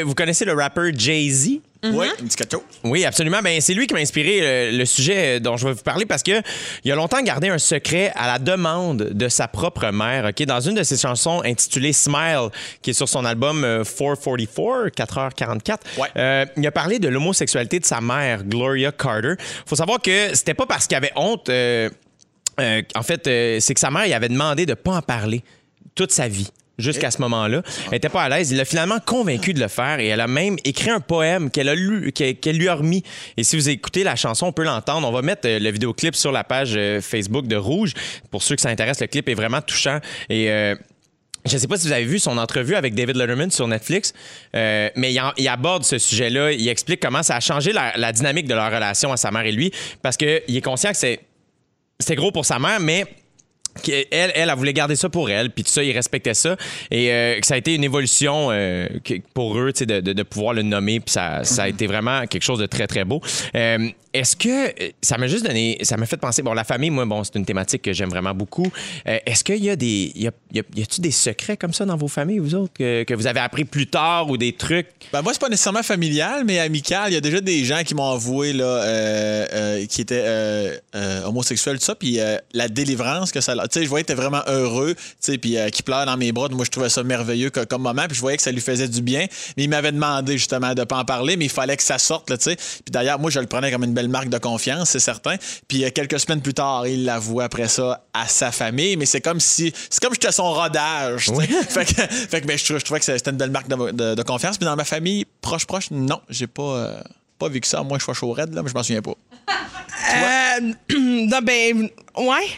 S1: vous connaissez le rappeur Jay-Z?
S2: Oui, un petit.
S1: Oui, absolument. Ben, c'est lui qui m'a inspiré euh, le, sujet euh, dont je vais vous parler parce que il a longtemps gardé un secret à la demande de sa propre mère. Ok, dans une de ses chansons intitulée Smile, qui est sur son album euh, 444, 4h44,
S2: Ouais.
S1: euh, il a parlé de l'homosexualité de sa mère, Gloria Carter. Faut savoir que c'était pas parce qu'il avait honte. euh, euh, en fait, c'est que sa mère, il avait demandé de pas en parler toute sa vie. Jusqu'à ce moment-là, elle était pas à l'aise. Il l'a finalement convaincu de le faire et elle a même écrit un poème qu'elle a lu, qu'elle lui a remis. Et si vous écoutez la chanson, on peut l'entendre. On va mettre euh, le vidéoclip sur la page euh, Facebook de Rouge. Pour ceux que ça intéresse, le clip est vraiment touchant et euh, je ne sais pas si vous avez vu son entrevue avec David Letterman sur Netflix, euh, mais il, en- il aborde ce sujet-là. Il explique comment ça a changé la, la dynamique de leur relation à sa mère et lui, parce qu'il est conscient que c'est gros pour sa mère, mais qu'elle, elle, elle, voulait garder ça pour elle, puis tout ça, il respectait ça. Et euh, que ça a été une évolution euh, pour eux, de, de- de pouvoir le nommer, puis ça, ça a été vraiment quelque chose de très, très beau. Euh, est-ce que euh, ça m'a juste donné, ça m'a fait penser, bon, la famille, moi, bon, c'est une thématique que j'aime vraiment beaucoup. Euh, est-ce qu'il y a des, y a, y a-tu des secrets comme ça dans vos familles, vous autres, que, que vous avez appris plus tard ou des trucs?
S2: Ben moi, c'est pas nécessairement familial, mais amical. Il y a déjà des gens qui m'ont avoué là, euh, qui étaient homosexuels, tout ça. Puis la délivrance que ça. Tu sais, je voyais qu'il était vraiment heureux, tu sais, puis qui pleure dans mes bras. Moi, je trouvais ça merveilleux que- comme moment. Puis je voyais que ça lui faisait du bien. Mais il m'avait demandé justement de pas en parler, mais il fallait que ça sorte, tu sais. Puis d'ailleurs, moi, je le prenais comme une belle marque de confiance, c'est certain. Puis euh, quelques semaines plus tard, il l'avoue après ça à sa famille. Mais c'est comme si. C'est comme si j'étais son rodage, fait que, fait que ben, je, trouvais, je trouvais que c'était une belle marque de, de- de confiance. Puis dans ma famille proche, proche, non, j'ai pas, euh, pas vécu ça. Moi, je suis chaud raide, là, mais je m'en souviens pas.
S3: Euh, non, ben, ouais.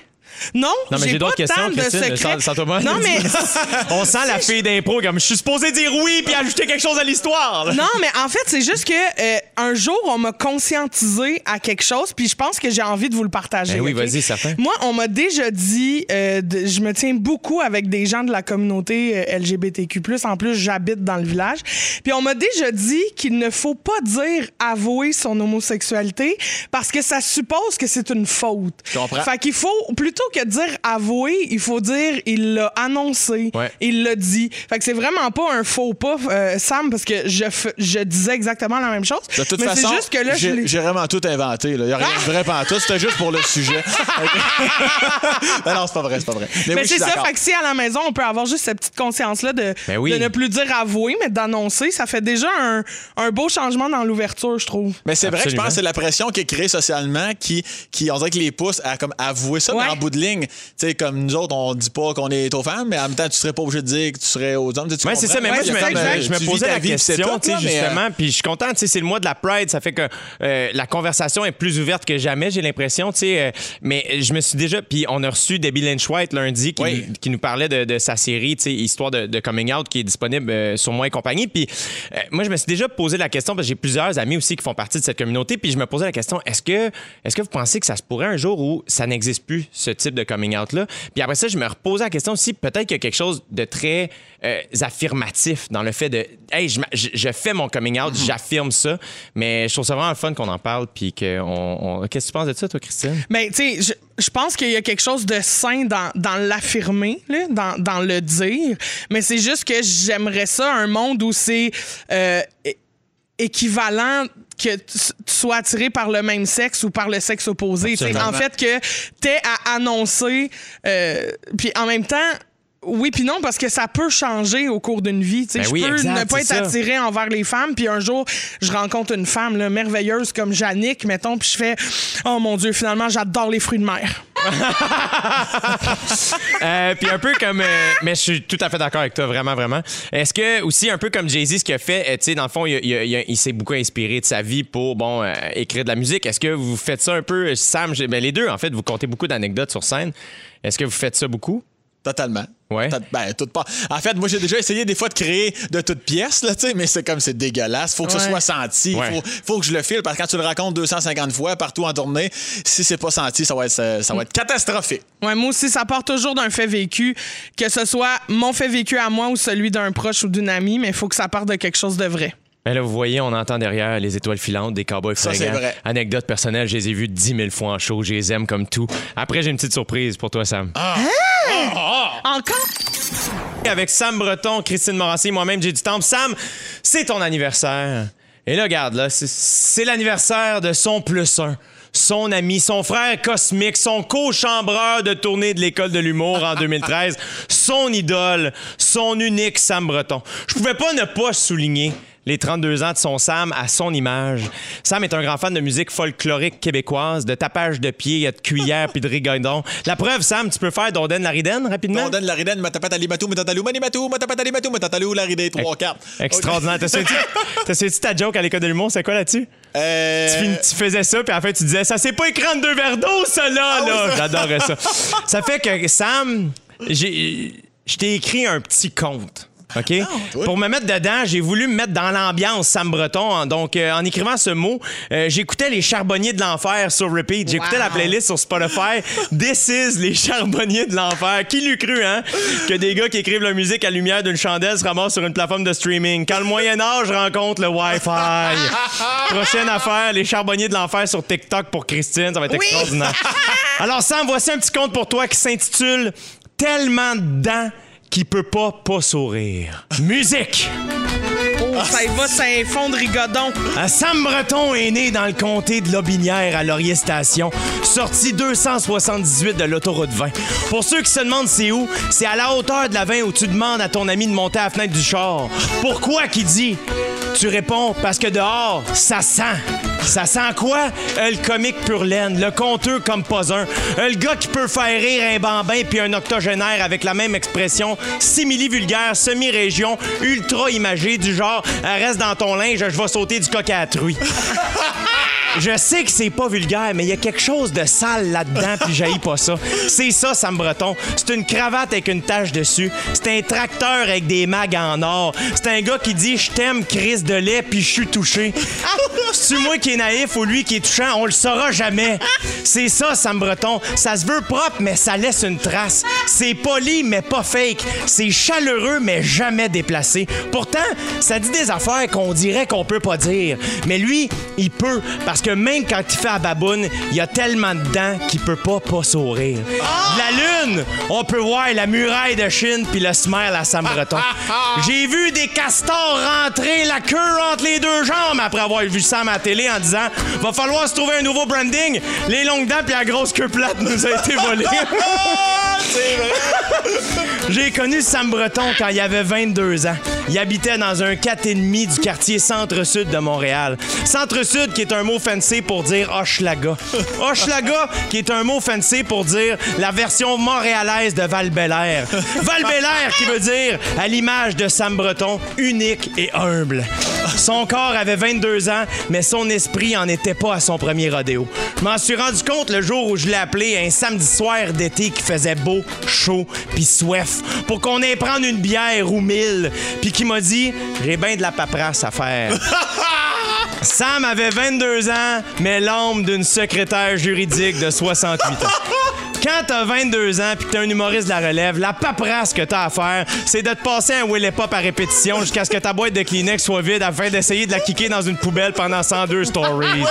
S3: Non,
S1: Non, mais j'ai
S3: pas
S1: d'autres questions, Christine. Sans- sans Thomas.
S3: Non, mais
S1: On sent la fille d'impro comme je suis supposé dire oui puis ajouter quelque chose à l'histoire.
S3: Non, mais en fait, c'est juste que euh, un jour, on m'a conscientisé à quelque chose, puis je pense que j'ai envie de vous le partager.
S1: Ben oui, vas-y, certain.
S3: Moi, on m'a déjà dit, euh, de- je me tiens beaucoup avec des gens de la communauté euh, LGBTQ+. En plus, j'habite dans le village. Puis on m'a déjà dit qu'il ne faut pas dire avouer son homosexualité parce que ça suppose que c'est une faute.
S2: Je comprends.
S3: Fait qu'il faut, plutôt que de dire avouer, il faut dire il l'a annoncé,
S1: Ouais.
S3: il l'a dit. Fait que c'est vraiment pas un faux pas, euh, Sam, parce que je, f- je disais exactement la même chose.
S2: De toute
S3: mais
S2: façon,
S3: c'est juste que là, je
S2: j'ai vraiment tout inventé. Il n'y a rien de vrai pendant tout. C'était juste pour le sujet. Ben non, c'est pas vrai, c'est pas vrai. Mais,
S3: Mais
S2: oui, je
S3: c'est ça, fait que si à la maison, on peut avoir juste cette petite conscience-là de,
S1: Ben oui.
S3: de ne plus dire avouer, mais d'annoncer, ça fait déjà un, un beau changement dans l'ouverture, je trouve.
S2: Mais c'est vrai que je pense que c'est la pression qui est créée socialement qui, qui on dirait que les pousse à comme avouer ça,
S3: Ouais.
S2: mais en bout de ligne, tu sais, comme nous autres, on dit pas qu'on est aux femmes, mais en même temps, tu serais pas obligé de dire que tu serais aux hommes. Comprends?
S1: c'est ça, mais moi, je me, je je posais la question, tu sais,
S2: euh,
S1: justement, puis je suis content, tu sais, c'est le mois de la Pride, ça fait que euh, la conversation est plus ouverte que jamais, j'ai l'impression, tu sais, euh, mais je me suis déjà, puis on a reçu Debbie Lynch White lundi qui,
S2: Oui.
S1: nous, qui nous parlait de, de sa série, tu sais, Histoire de, de coming out, qui est disponible euh, sur moi et compagnie, puis moi, je me suis déjà posé la question, parce que j'ai plusieurs amis aussi qui font partie de cette communauté, puis je me posais la question, est-ce que, est-ce que vous pensez que ça se pourrait un jour où ça n'existe plus, ce type de coming out-là? Puis après ça, je me reposais la question aussi, peut-être qu'il y a quelque chose de très euh, affirmatif dans le fait de, hey, je, je- fais mon coming out, j'affirme ça, mais je trouve ça vraiment fun qu'on en parle, puis qu'on. on- Qu'est-ce que tu penses de ça, toi, Christine?
S3: Mais tu sais, je, je pense qu'il y a quelque chose de sain dans, dans l'affirmer, là, dans, dans le dire. Mais c'est juste que j'aimerais ça, un monde où c'est euh, équivalent que tu sois attiré par le même sexe ou par le sexe opposé. En fait, que t'aies à annoncer, euh, puis en même temps, Oui, puis non, parce que ça peut changer au cours d'une vie. Tu sais,
S1: Ben
S3: je
S1: oui,
S3: peux
S1: exact,
S3: ne pas être
S1: ça.
S3: attiré envers les femmes, puis un jour, je rencontre une femme là, merveilleuse comme Jannick, mettons, puis je fais Oh mon Dieu, finalement, j'adore les fruits de mer.
S1: Euh, puis un peu comme. euh, mais je suis tout à fait d'accord avec toi, vraiment, vraiment. Est-ce que, aussi, un peu comme Jay-Z, ce qu'il a fait, euh, tu sais, dans le fond, il, s'est beaucoup inspiré de sa vie pour, bon, euh, écrire de la musique. Est-ce que vous faites ça un peu, Sam? Ben, les deux, en fait, vous comptez beaucoup d'anecdotes sur scène. Est-ce que vous faites ça beaucoup?
S2: Totalement.
S1: Ouais.
S2: Tot- Ben, tout pas. En fait, moi, j'ai déjà essayé des fois de créer de toutes pièces, là, tu sais, mais c'est comme c'est dégueulasse. Faut que ce
S3: Ouais.
S2: soit senti.
S1: Ouais.
S2: Faut, faut que je le file parce que quand tu le racontes 250 fois partout en tournée, si c'est pas senti, ça va être, ça, ça va être catastrophique.
S3: Ouais, moi aussi, ça part toujours d'un fait vécu, que ce soit mon fait vécu à moi ou celui d'un proche ou d'une amie, mais il faut que ça parte de quelque chose de vrai.
S1: Ben là, vous voyez, on entend derrière les étoiles filantes des cowboys
S2: Ça,
S1: fringants.
S2: c'est vrai.
S1: Anecdote personnelle, je les ai vus 10 000 fois en show. Je les aime comme tout. Après, j'ai une petite surprise pour toi, Sam.
S3: Encore?
S1: Avec Sam Breton, Christine Morancy, moi-même, j'ai du temps. Sam, c'est ton anniversaire. Et là, regarde, là, c'est- c'est l'anniversaire de son plus un. Son ami, son frère cosmique, son co-chambreur de tournée de l'école de l'humour en 2013, son idole, son unique Sam Breton. Je pouvais pas ne pas souligner les 32 ans de son Sam à son image. Sam est un grand fan de musique folklorique québécoise, de tapage de pied, de cuillère puis de rigodon. La preuve, Sam, tu peux faire Donden la Ridenne rapidement?
S2: On donne la ridenne, matapatali matou, matatalou, manimatou, matapatali matou, matatalou, la ridée, 3 4
S1: Extraordinaire. T'as suivi ta joke à l'école de l'humour? C'est quoi là-dessus?
S2: Euh,
S1: Tu, tu faisais ça, puis à la fin, tu disais Ça, c'est pas écran de deux verres d'eau, ça, là! là. J'adorais ça. ça fait que, Sam, j'ai, je t'ai écrit un petit conte. OK?
S2: toi.
S1: Pour me mettre dedans, j'ai voulu me mettre dans l'ambiance Sam Breton. Donc, euh, en écrivant ce mot, euh, j'écoutais les charbonniers de l'enfer sur repeat. J'écoutais
S3: Wow.
S1: la playlist sur Spotify. This is les charbonniers de l'enfer. Qui l'eût cru, hein? Que des gars qui écrivent leur musique à la lumière d'une chandelle se ramassent sur une plateforme de streaming? Quand le Moyen-Âge rencontre le Wi-Fi. Prochaine affaire, les charbonniers de l'enfer sur TikTok pour Christine. Ça va être
S3: Oui.
S1: extraordinaire. Alors, Sam, voici un petit conte pour toi qui s'intitule Tellement dedans qu'il peut pas pas sourire. Musique!
S3: Oh, ça y va, c'est un fond de rigodon.
S1: Un Sam Breton est né dans le comté de Lobinière à Laurier Station, sorti 278 de l'autoroute 20. Pour ceux qui se demandent c'est où, c'est à la hauteur de la 20 où tu demandes à ton ami de monter à la fenêtre du char. Pourquoi qu'il dit? Tu réponds parce que dehors, ça sent. Ça sent quoi? Euh, le comique pur laine, le conteux comme pas un? Euh, le gars qui peut faire rire un bambin puis un octogénaire avec la même expression, simili-vulgaire, semi-région, ultra imagée, du genre euh, reste dans ton linge, je vais sauter du coq à la. Je sais que c'est pas vulgaire, mais il y a quelque chose de sale là-dedans, puis j'haïs pas ça. C'est ça, Sam Breton. C'est une cravate avec une tache dessus. C'est un tracteur avec des mags en or. C'est un gars qui dit Je t'aime, crise de lait, puis je suis touché. C'est-tu moi qui est naïf ou lui qui est touchant? On le saura jamais. C'est ça, Sam Breton. Ça se veut propre, mais ça laisse une trace. C'est poli, mais pas fake. C'est chaleureux, mais jamais déplacé. Pourtant, ça dit des affaires qu'on dirait qu'on peut pas dire. Mais lui, il peut, parce que même quand il fait à baboune, il y a tellement de dents qu'il peut pas pas sourire. De la lune, on peut voir la muraille de Chine puis le smile à Sam Breton. J'ai vu des castors rentrer la queue entre les deux jambes après avoir vu Sam à la télé en disant va falloir se trouver un nouveau branding. Les longues dents puis la grosse queue plate nous a été volée. J'ai connu Sam Breton quand il avait 22 ans. Il habitait dans un 4,5 du quartier Centre-Sud de Montréal. Centre-Sud qui est un mot fancy pour dire Hochelaga. Hochelaga qui est un mot fancy pour dire la version montréalaise de val -Bélair. val -Bélair qui veut dire, à l'image de Sam Breton, unique et humble. Son corps avait 22 ans, mais son esprit en était pas à son premier rodéo. Je m'en suis rendu compte le jour où je l'ai appelé un samedi soir d'été qui faisait beau, chaud, puis soif, pour qu'on aille prendre une bière ou mille, puis qui m'a dit J'ai bien de la paperasse à faire. Sam avait 22 ans, mais l'âme d'une secrétaire juridique de 68 ans. Quand t'as 22 ans puis que t'es un humoriste de la relève, la paperasse que t'as à faire, c'est de te passer un Willy Pop à répétition jusqu'à ce que ta boîte de Kleenex soit vide afin d'essayer de la kicker dans une poubelle pendant 102 stories.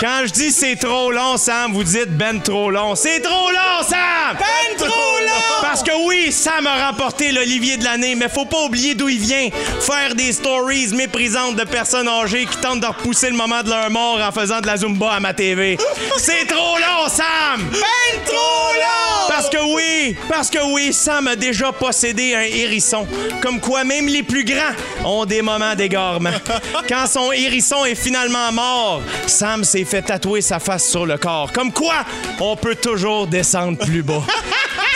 S1: Quand je dis c'est trop long, Sam, vous dites ben trop long. C'est trop long, Sam! Ben trop long! Parce que oui, Sam a remporté l'Olivier de l'année, mais faut pas oublier d'où il vient. Faire des stories méprisantes de personnes âgées qui tentent de repousser le moment de leur mort en faisant de la Zumba à ma TV. C'est trop long, Sam! Ben trop long! Parce que oui, Oui, parce que oui, Sam a déjà possédé un hérisson. Comme quoi, même les plus grands ont des moments d'égarement. Quand son hérisson est finalement mort, Sam s'est fait tatouer sa face sur le corps. Comme quoi, on peut toujours descendre plus bas.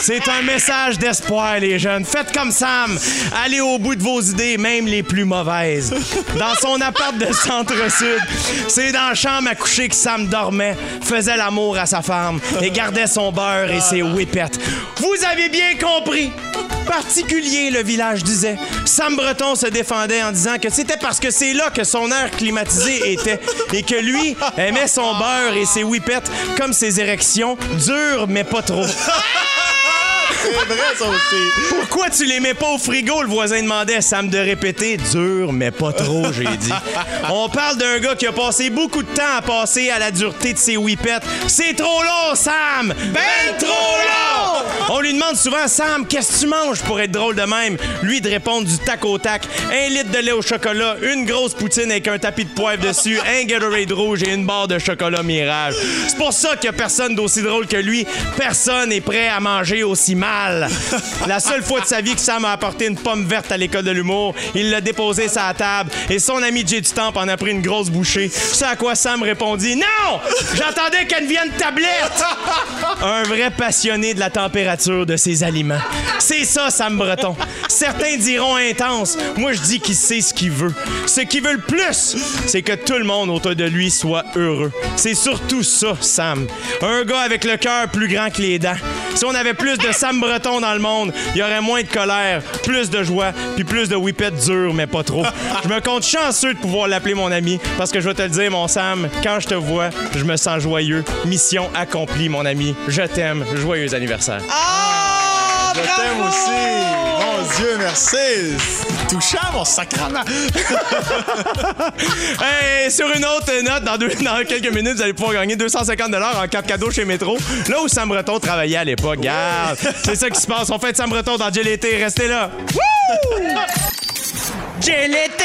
S1: C'est un message d'espoir, les jeunes. Faites comme Sam. Allez au bout de vos idées, même les plus mauvaises. Dans son appart de centre-sud, c'est dans la chambre à coucher que Sam dormait, faisait l'amour à sa femme et gardait son beurre et ses whippets. Vous avez bien compris. Particulier, le village disait. Sam Breton se défendait en disant que c'était parce que c'est là que son air climatisé était et que lui aimait son beurre et ses whippets comme ses érections, dures mais pas trop.
S2: C'est vrai, ça aussi.
S1: Pourquoi tu les mets pas au frigo? Le voisin demandait. Sam de répéter. Dur, mais pas trop, j'ai dit. On parle d'un gars qui a passé beaucoup de temps à passer à la dureté de ses whippets. C'est trop long, Sam! Ben trop long! On lui demande souvent, Sam, qu'est-ce que tu manges pour être drôle de même? Lui de répondre du tac au tac. Un litre de lait au chocolat, une grosse poutine avec un tapis de poivre dessus, un Gatorade rouge et une barre de chocolat mirage. C'est pour ça qu'il y a personne d'aussi drôle que lui. Personne n'est prêt à manger aussi mal. La seule fois de sa vie que Sam a apporté une pomme verte à l'école de l'humour, il l'a déposée sur la table et son ami Jay du Temple en a pris une grosse bouchée. Ce à quoi Sam répondit Non! J'attendais qu'elle vienne tablette! Un vrai passionné de la température de ses aliments. C'est ça, Sam Breton. Certains diront intense. Moi, je dis qu'il sait ce qu'il veut. Ce qu'il veut le plus, c'est que tout le monde autour de lui soit heureux. C'est surtout ça, Sam. Un gars avec le cœur plus grand que les dents. Si on avait plus de Sam Breton dans le monde, il y aurait moins de colère, plus de joie, puis plus de whippets durs, mais pas trop. Je me compte chanceux de pouvoir l'appeler mon ami, parce que je vais te le dire, mon Sam, quand je te vois, je me sens joyeux. Mission accomplie, mon ami. Je t'aime. Joyeux anniversaire.
S3: Ah!
S2: Je t'aime aussi. Dieu, merci. Touchant, mon sacrement.
S1: Hey, sur une autre note, dans, deux- dans quelques minutes, vous allez pouvoir gagner 250 en carte cadeau chez Métro. Là où Sam Breton travaillait à l'époque. Garde, c'est ça qui se passe. On fait de Sam Breton dans JLT. Restez là.
S3: J'ai l'été!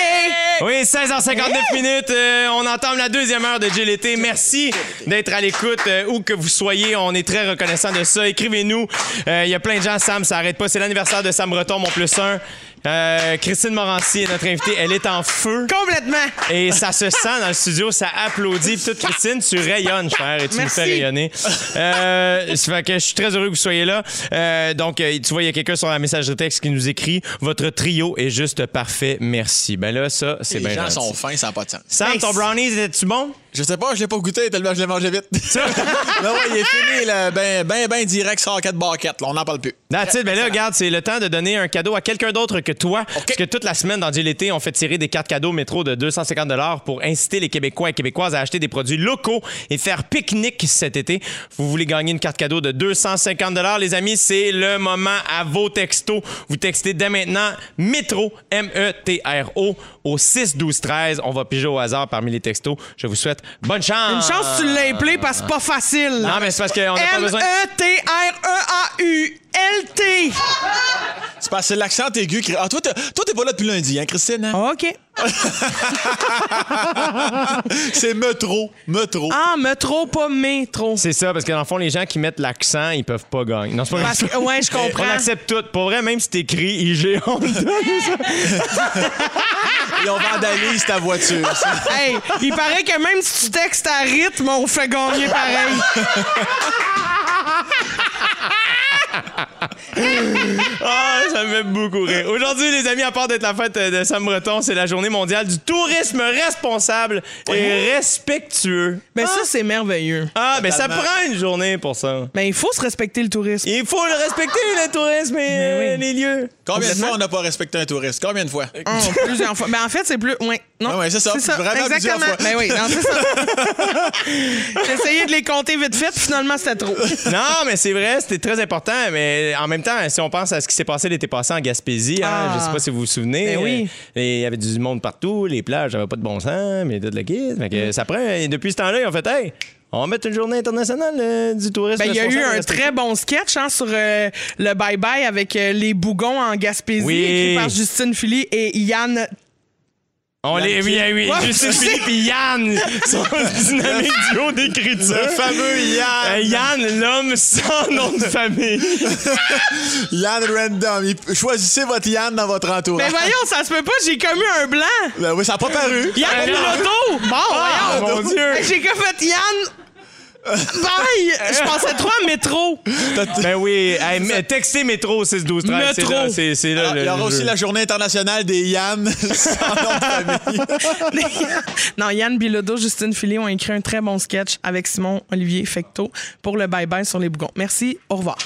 S1: Oui, 16h59 minutes. euh, on entame la deuxième heure de JLT. Merci d'être à l'écoute euh, où que vous soyez. On est très reconnaissant de ça. Écrivez-nous. Euh, Il y a plein de gens. Sam, ça arrête pas. C'est l'anniversaire de Sam Breton, mon plus un. Euh, Christine Morancy est notre invitée. Elle est en feu.
S3: Complètement!
S1: Et ça se sent dans le studio, ça applaudit. Puis toute Christine, tu rayonnes, cher, et tu
S3: Merci.
S1: nous fais rayonner. Euh, ça fait que je suis très heureux que vous soyez là. Euh, donc, tu vois, il y a quelqu'un sur la message de texte qui nous écrit Votre trio est juste parfait, merci. Ben là, ça, c'est
S2: Les
S1: bien.
S2: gens
S1: gentil.
S2: sont fins, ça n'a pas de sens.
S1: Sam, ton brownies, était-tu bon?
S2: Je sais pas, je l'ai pas goûté tellement je l'ai mangé vite. non, ouais, il est fini, là, ben, ben, ben direct, sort quatre barquettes. Là, on n'en parle plus.
S1: That's it. Ben là, regarde, c'est le temps de donner un cadeau à quelqu'un d'autre que toi. Parce que toute la semaine, dans JLT, on fait tirer des cartes cadeaux métro de 250 pour inciter les Québécois et Québécoises à acheter des produits locaux et faire pique-nique cet été. Vous voulez gagner une carte cadeau de 250 les amis, c'est le moment à vos textos. Vous textez dès maintenant métro, M-E-T-R-O, au 6 12 13 On va piger au hasard parmi les textos. Je vous souhaite bonne chance.
S3: Une chance tu l'as parce que c'est pas facile.
S1: Non, mais c'est parce qu'on n'a pas besoin.
S3: E M-E-T-R-E-A-U-L-T.
S2: C'est parce que c'est l'accent aigu. qui- Ah, toi, t'es toi, t'es pas là depuis lundi, hein, Christine? hein?
S3: OK.
S2: c'est métro. Métro.
S3: Ah, métro, pas métro.
S1: C'est ça, parce que dans le fond, les gens qui mettent l'accent, ils peuvent pas gagner. Non, c'est pas
S3: Parce que, ouais, je comprends.
S1: On accepte tout. Pour vrai, même si t'écris IG, on donne.
S2: Ils ont vandalisé ta voiture.
S3: Hey, il paraît que même si tu textes à rythme, on fait gagner pareil.
S1: Ah, ça me fait beaucoup rire. Aujourd'hui, les amis, à part d'être la fête de Sam Breton, c'est la journée mondiale du tourisme responsable et respectueux.
S3: Mais ça, c'est merveilleux.
S1: Ah, ben ça
S2: Totalement.
S1: prend une journée pour ça.
S3: Mais il faut se respecter le tourisme.
S1: Il faut le respecter, le tourisme et euh,
S3: oui.
S1: les lieux.
S2: Combien de fois on n'a pas respecté un touriste? Combien de fois?
S3: Ah, plusieurs fois. Mais en fait, c'est plus. Ouais, non.
S2: Ouais, ouais, c'est ça. Vraiment plusieurs
S3: Exactement.
S2: fois.
S3: Mais oui, non, c'est ça. J'ai essayé de les compter vite fait, puis finalement, c'était trop.
S1: Non, mais c'est vrai, c'était très important. Mais en même temps, si on pense à ce qui s'est passé l'été passé en Gaspésie, hein,
S3: Ah.
S1: je sais pas si vous vous souvenez.
S3: Ben oui.
S1: euh, Il y avait du monde partout, les plages n'avaient pas de bon sens, mais de la. Fait
S3: Mm.
S1: ça prend. Et depuis ce temps-là, ils ont fait Hey, on va mettre une journée internationale euh, du tourisme.
S3: Ben, il y a eu un très bon sketch hein, sur euh, le bye-bye avec euh, les bougons en Gaspésie,
S1: Oui.
S3: écrit par Justine Philly et Yann
S1: On les, oui, oui,
S3: je sais.
S1: Philippe et Yann sont dynamique duo d'écriture.
S2: Le fameux Yann.
S1: Euh, Yann, l'homme sans nom de famille.
S2: Yann Random. Choisissez votre Yann dans votre
S3: Mais
S2: entourage.
S3: voyons, ça se peut pas, j'ai commis un blanc.
S2: Ben oui, ça n'a pas paru.
S3: Yann
S1: Euh,
S3: Piloto! Bon,
S1: Ah,
S3: voyons.
S1: mon Dieu.
S3: J'ai que fait Yann. Bye! Je pensais trop à métro.
S1: Ben oui, hey, mais textez métro 6 12 13, c'est
S3: Métro.
S1: là, c'est là
S2: il y aura aussi
S1: jeu.
S2: la journée internationale des Yann sans nom de famille.
S3: non, Yann Bilodeau, Justine Philly ont écrit un très bon sketch avec Simon Olivier Fecto pour le bye-bye sur les bougons. Merci, au revoir.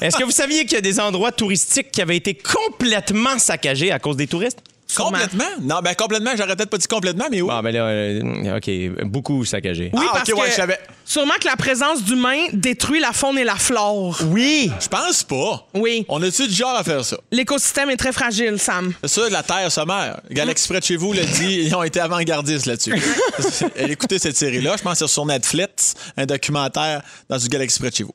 S1: Est-ce que vous saviez qu'il y a des endroits touristiques qui avaient été complètement saccagés à cause des touristes?
S2: Complètement? Non, ben complètement, j'aurais peut-être pas dit complètement, mais oui.
S1: Bon, ben là, euh, OK, beaucoup saccagés.
S3: Oui,
S2: Ah,
S3: parce
S2: ok, ouais,
S3: que
S2: je savais.
S3: sûrement que la présence d'humains détruit la faune et la flore.
S1: Oui!
S2: Je pense pas.
S3: Oui.
S2: On est-tu du genre à faire ça?
S3: L'écosystème est très fragile, Sam.
S2: C'est ça, la Terre se meurt. Galaxy près de chez vous l'a dit, ils ont été avant-gardistes là-dessus. Elle écoutait cette série-là, je pense que c'est sur Netflix, un documentaire dans du Galaxy près de chez vous.